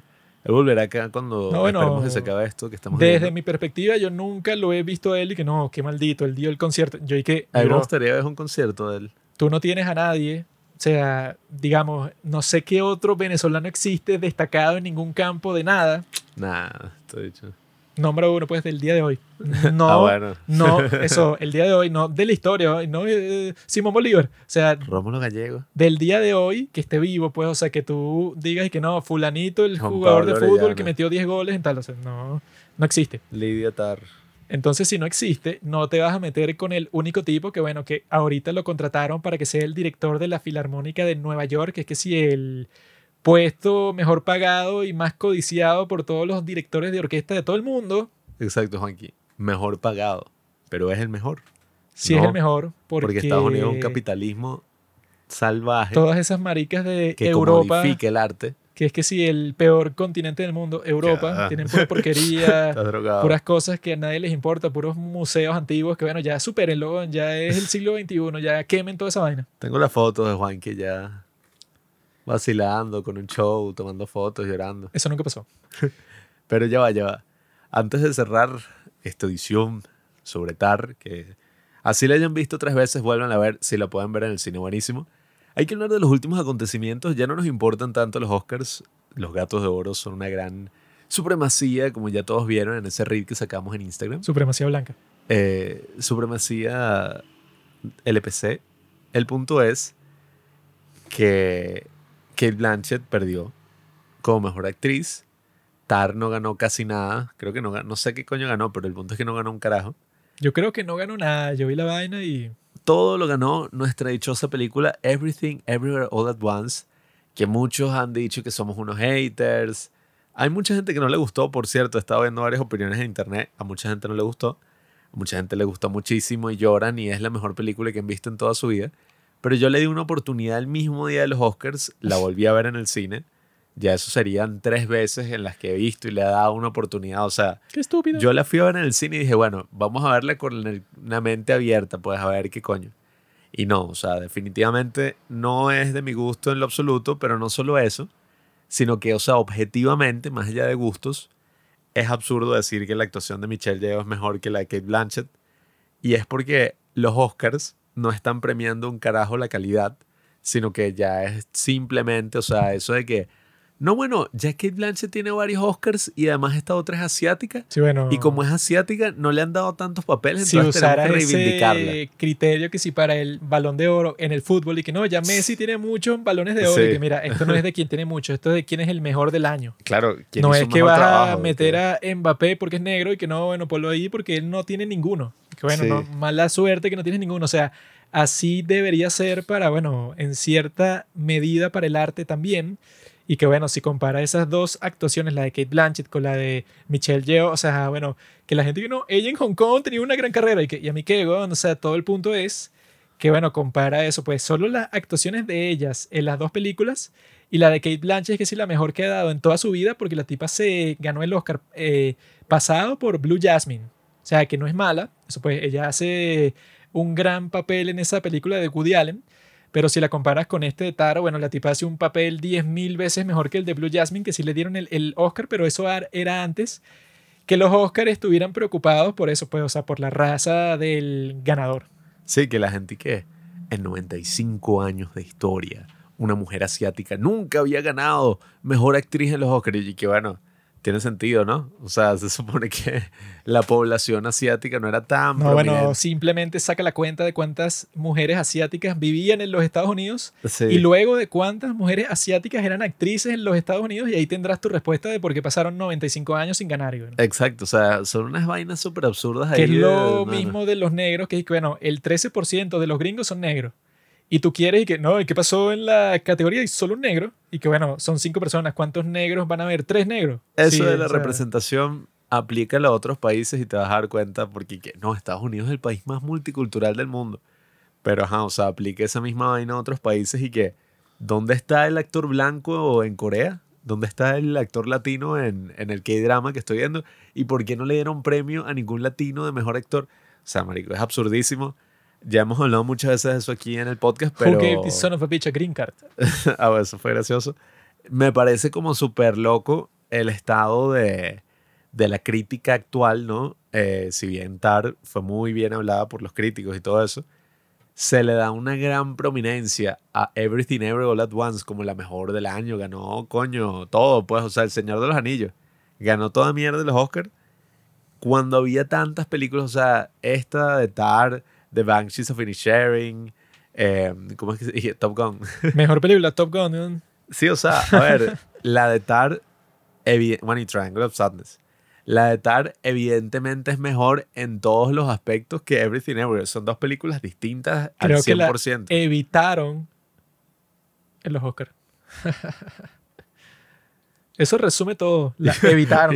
Él volverá acá cuando No, bueno, esperemos que se acabe esto que estamos Desde viendo. mi perspectiva, yo nunca lo he visto a él y que no, qué maldito, él dio el concierto. Yo y que, A mí me gustaría ver un concierto de él. tú no tienes a nadie, o sea, digamos, no sé qué otro venezolano existe destacado en ningún campo de nada. Nada, estoy dicho. Nombra uno, pues, del día de hoy. No, Ah, bueno. no, eso, el día de hoy, no, de la historia, no eh, Simón Bolívar. O sea, Rómulo Gallego. del día de hoy, que esté vivo, pues, o sea, que tú digas que no, fulanito, el Juan jugador de fútbol Orellana. que metió 10 goles en tal, o sea, no, no existe. Lidia Tar. Entonces, si no existe, no te vas a meter con el único tipo que, bueno, que ahorita lo contrataron para que sea el director de la Filarmónica de Nueva York, que es que si el puesto mejor pagado y más codiciado por todos los directores de orquesta de todo el mundo, Exacto, Juanqui. Mejor pagado. Pero es el mejor. si No, es el mejor, porque, Porque, Estados Unidos es un capitalismo salvaje todas esas maricas de que Europa, comodifica el arte. que es que si el peor continente del mundo, Europa, Ya. tienen pura porquería, puras cosas que a nadie les importa, puros museos antiguos que, bueno, ya supérenlo, ya es el siglo XXI, ya quemen toda esa vaina. Tengo la foto de Juanqui ya vacilando con un show, tomando fotos, llorando. Eso nunca pasó. Pero ya va, ya va. Antes de cerrar esta edición sobre Tar, que así la hayan visto tres veces, vuelvan a ver si la pueden ver en el cine buenísimo. Hay que hablar de los últimos acontecimientos. Ya no nos importan tanto los Oscars. Los Gatos de Oro son una gran supremacía, como ya todos vieron en ese reel que sacamos en Instagram. Supremacía blanca. Eh, supremacía LPC. El punto es que Kate Blanchett perdió como mejor actriz. Tar no ganó casi nada. Creo que no ganó. No sé qué coño ganó, pero el punto es que no ganó un carajo. Yo creo que no ganó nada. Yo vi la vaina y. Todo lo ganó nuestra dichosa película Everything Everywhere All at Once. Que muchos han dicho que somos unos haters. Hay mucha gente que no le gustó, por cierto. He estado viendo varias opiniones en internet. A mucha gente no le gustó. A mucha gente le gusta muchísimo y lloran y es la mejor película que han visto en toda su vida. Pero yo le di una oportunidad el mismo día de los Oscars. La volví a ver en el cine. Ya eso serían tres veces en las que he visto y le he dado una oportunidad. O sea, Qué estúpido. yo la fui a ver en el cine y dije, bueno, vamos a verla con una mente abierta, pues a ver qué coño. Y no, o sea, definitivamente no es de mi gusto en lo absoluto, pero no solo eso, sino que, o sea, objetivamente, más allá de gustos, es absurdo decir que la actuación de Michelle Yeoh es mejor que la de Kate Blanchett. Y es porque los Oscars no están premiando un carajo la calidad, sino que ya es simplemente, o sea, eso de que, no, bueno, ya Kate Blanchett tiene varios Oscars y además esta otra es asiática. Sí, bueno. Y como es asiática, no le han dado tantos papeles, si entonces usara tenemos que reivindicarla. ese criterio que si para el balón de oro en el fútbol y que no, ya Messi tiene muchos balones de oro y Sí. que mira, esto no es de quien tiene mucho, esto es de quién es el mejor del año. Claro, ¿quién No es que vas a meter a Mbappé porque es negro y que no, bueno, ponlo ahí porque él no tiene ninguno. Que bueno, Sí. no, mala suerte que no tienes ninguno. O sea, así debería ser para, bueno, en cierta medida para el arte también. Y que bueno, si compara esas dos actuaciones, la de Kate Blanchett con la de Michelle Yeoh, o sea, bueno, que la gente que no, ella en Hong Kong tenía una gran carrera y, que, y a mí qué, weón, o sea, todo el punto es que bueno, compara eso, pues solo las actuaciones de ellas en las dos películas y la de Kate Blanchett es que sí la mejor que ha dado en toda su vida porque la tipa se ganó el Oscar eh, pasado por Blue Jasmine, sea, que no es mala, eso pues ella hace un gran papel en esa película de Woody Allen. Pero si la comparas con este de Taro, bueno, la tipa hace un papel 10.000 veces mejor que el de Blue Jasmine, que sí le dieron el, el Oscar, pero eso era antes que los Oscars estuvieran preocupados por eso, pues, o sea, por la raza del ganador. Sí, que la gente que en 95 años de historia, una mujer asiática nunca había ganado mejor actriz en los Oscars. Y que bueno, tiene sentido, ¿no? O sea, se supone que la población asiática no era tan No, bueno, simplemente saca la cuenta de cuántas mujeres asiáticas vivían en los Estados Unidos Sí. y luego de cuántas mujeres asiáticas eran actrices en los Estados Unidos y ahí tendrás tu respuesta de por qué pasaron 95 años sin ganar. güey. Exacto, o sea, son unas vainas súper absurdas Que ahí. es lo de- no, no. mismo de los negros, que es que, bueno, el 13% de los gringos son negros. Y tú quieres y que, no, ¿y qué pasó en la categoría? Y solo un negro. Y que, bueno, son cinco personas. ¿Cuántos negros van a haber? Tres negros. Eso Sí, de la o sea, representación aplica a otros países y te vas a dar cuenta porque que, no, Estados Unidos es el país más multicultural del mundo. Pero ajá, o sea, aplica esa misma vaina a otros países y que ¿dónde está el actor blanco en Corea? ¿Dónde está el actor latino en, en el K-drama que estoy viendo? ¿Y por qué no le dieron premio a ningún latino de mejor actor? O sea, marico, es absurdísimo. Ya hemos hablado muchas veces de eso aquí en el podcast, Who pero... gave this son of a bitch a green card? Ah, bueno, eso fue gracioso. Me parece como súper loco el estado de, de la crítica actual, ¿no? Eh, si bien Tar fue muy bien hablada por los críticos y todo eso, se le da una gran prominencia a Everything Ever All At Once como la mejor del año. Ganó, coño, todo, pues, o sea, El Señor de los Anillos. Ganó toda mierda de los Oscars. Cuando había tantas películas, o sea, esta de Tar, The Banshees of Inisherin, eh, ¿cómo es que se dice? Top Gun. Mejor película, Top Gun. ¿no? Sí, o sea, a ver, la de Tar, bueno, y Triangle of Sadness. La de Tar, evidentemente, es mejor en todos los aspectos que Everything Everywhere. Son dos películas distintas al Creo que la 100%. evitaron en los Oscars. Eso resume todo. La evitaron.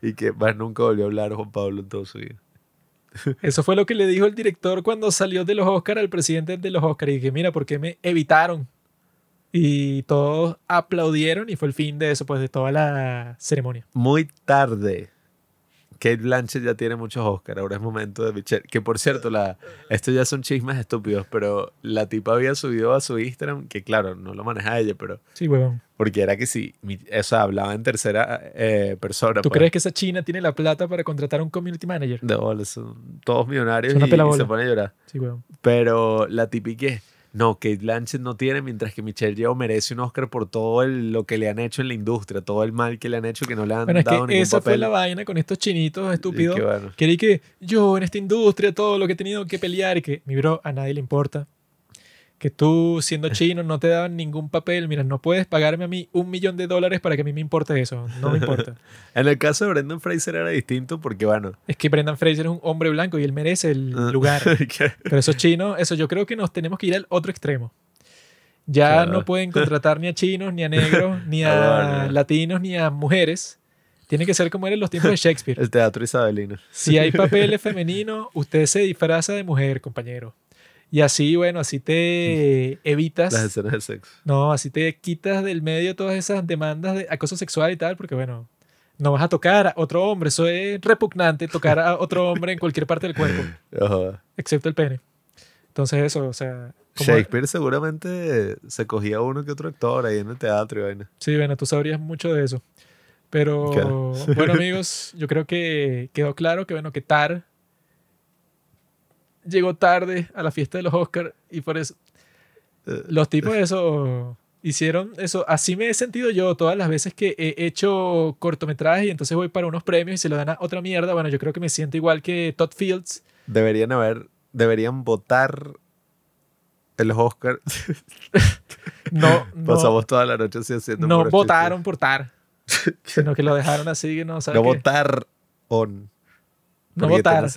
y que más nunca volvió a hablar Juan Pablo en todo su vida. Eso fue lo que le dijo el director cuando salió de los Oscars al presidente de los Oscars. Y que mira, ¿por qué me evitaron? Y todos aplaudieron y fue el fin de eso, pues de toda la ceremonia. Muy tarde. Kate Blanchett ya tiene muchos Oscars. Ahora es momento de Michelle. Que por cierto, la, estos ya son chismes estúpidos, pero la tipa había subido a su Instagram, que claro, no lo maneja ella, pero Sí, huevón. Porque era que sí, mi- o sea, hablaba en tercera eh, persona. ¿Tú pues. crees que esa china tiene la plata para contratar a un community manager? Bola, son todos millonarios Es una y, y se pone a llorar. Sí, huevón. Pero la típica es, no, Kate Blanchett no tiene, mientras que Michelle Yeoh merece un Oscar por todo el- lo que le han hecho en la industria, todo el mal que le han hecho que no le han Bueno, es dado que ningún esa fue papel. la vaina con estos chinitos estúpidos. que bueno. Que di que yo en esta industria, todo lo que he tenido que pelear y que, mi bro, a nadie le importa. Que tú, siendo chino, no te daban ningún papel. Mira, no puedes pagarme a mí un millón de dólares para que a mí me importe eso. No me importa. En el caso de Brendan Fraser era distinto porque, bueno... es que Brendan Fraser es un hombre blanco y él merece el ah, lugar. Pero esos chinos, eso yo creo que nos tenemos que ir al otro extremo. Ya Claro. no pueden contratar ni a chinos, ni a negros, ni a Ah, bueno. latinos, ni a mujeres. Tiene que ser como era en los tiempos de Shakespeare. el teatro isabelino. Si hay papeles femeninos, usted se disfraza de mujer, compañero. Y así, bueno, así te Las evitas, escenas de sexo. no, así te quitas del medio todas esas demandas de acoso sexual y tal, porque bueno, no vas a tocar a otro hombre. Eso es repugnante, tocar a otro hombre en cualquier parte del cuerpo, Ojo. excepto el pene. Entonces eso, o sea... como- Shakespeare seguramente se cogía uno que otro actor ahí en el teatro y vaina. Sí, bueno, tú sabrías mucho de eso. Pero bueno, amigos, yo creo que quedó claro que bueno, que Tar llegó tarde a la fiesta de los Oscars y por eso Eh, los tipos eso hicieron eso. Así me he sentido yo todas las veces que he hecho cortometrajes y entonces voy para unos premios y se lo dan a otra mierda. Bueno, yo creo que me siento igual que Todd Fields. Deberían haber, deberían votar en los Oscars. No, no, Pasamos toda la noche así haciendo no votaron por Tar, sino que lo dejaron así, que no. ¿sabes No qué? votar on. No votar.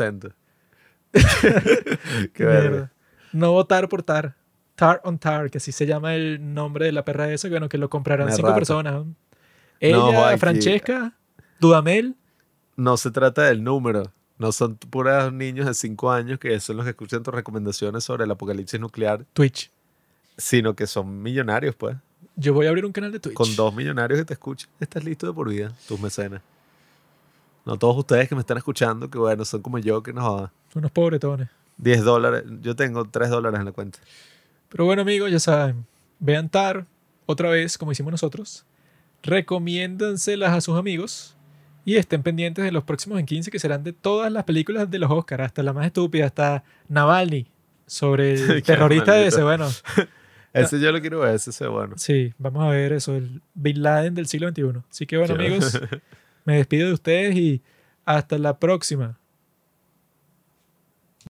Qué Mierda. No votar por Tar. Tar on Tar, que así se llama el nombre de la perra esa, que bueno, que lo comprarán Una cinco rata. personas. ¿no? Ella. Francesca, Dudamel, No se trata del número. No son puras niños de 5 años que son los que escuchan tus recomendaciones sobre el apocalipsis nuclear, Twitch. sino que son millonarios, pues. Yo voy a abrir un canal de Twitch. Con dos millonarios que te escuchan, estás listo de por vida, tus mecenas. No todos ustedes que me están escuchando, que bueno, son como yo, que nos. Unos pobretones. 10 dólares. Yo tengo 3 dólares en la cuenta. Pero bueno, amigos, ya saben. Vean Tar otra vez, como hicimos nosotros. Recomiéndanselas a sus amigos. Y estén pendientes de los próximos en 15, que serán de todas las películas de los Oscars, hasta la más estúpida, hasta Navalny, sobre el terrorista ese. Bueno, Ese yo lo quiero ver, ese es bueno. sí, vamos a ver eso, el Bin Laden del siglo XXI. Así que bueno, amigos, me despido de ustedes y hasta la próxima.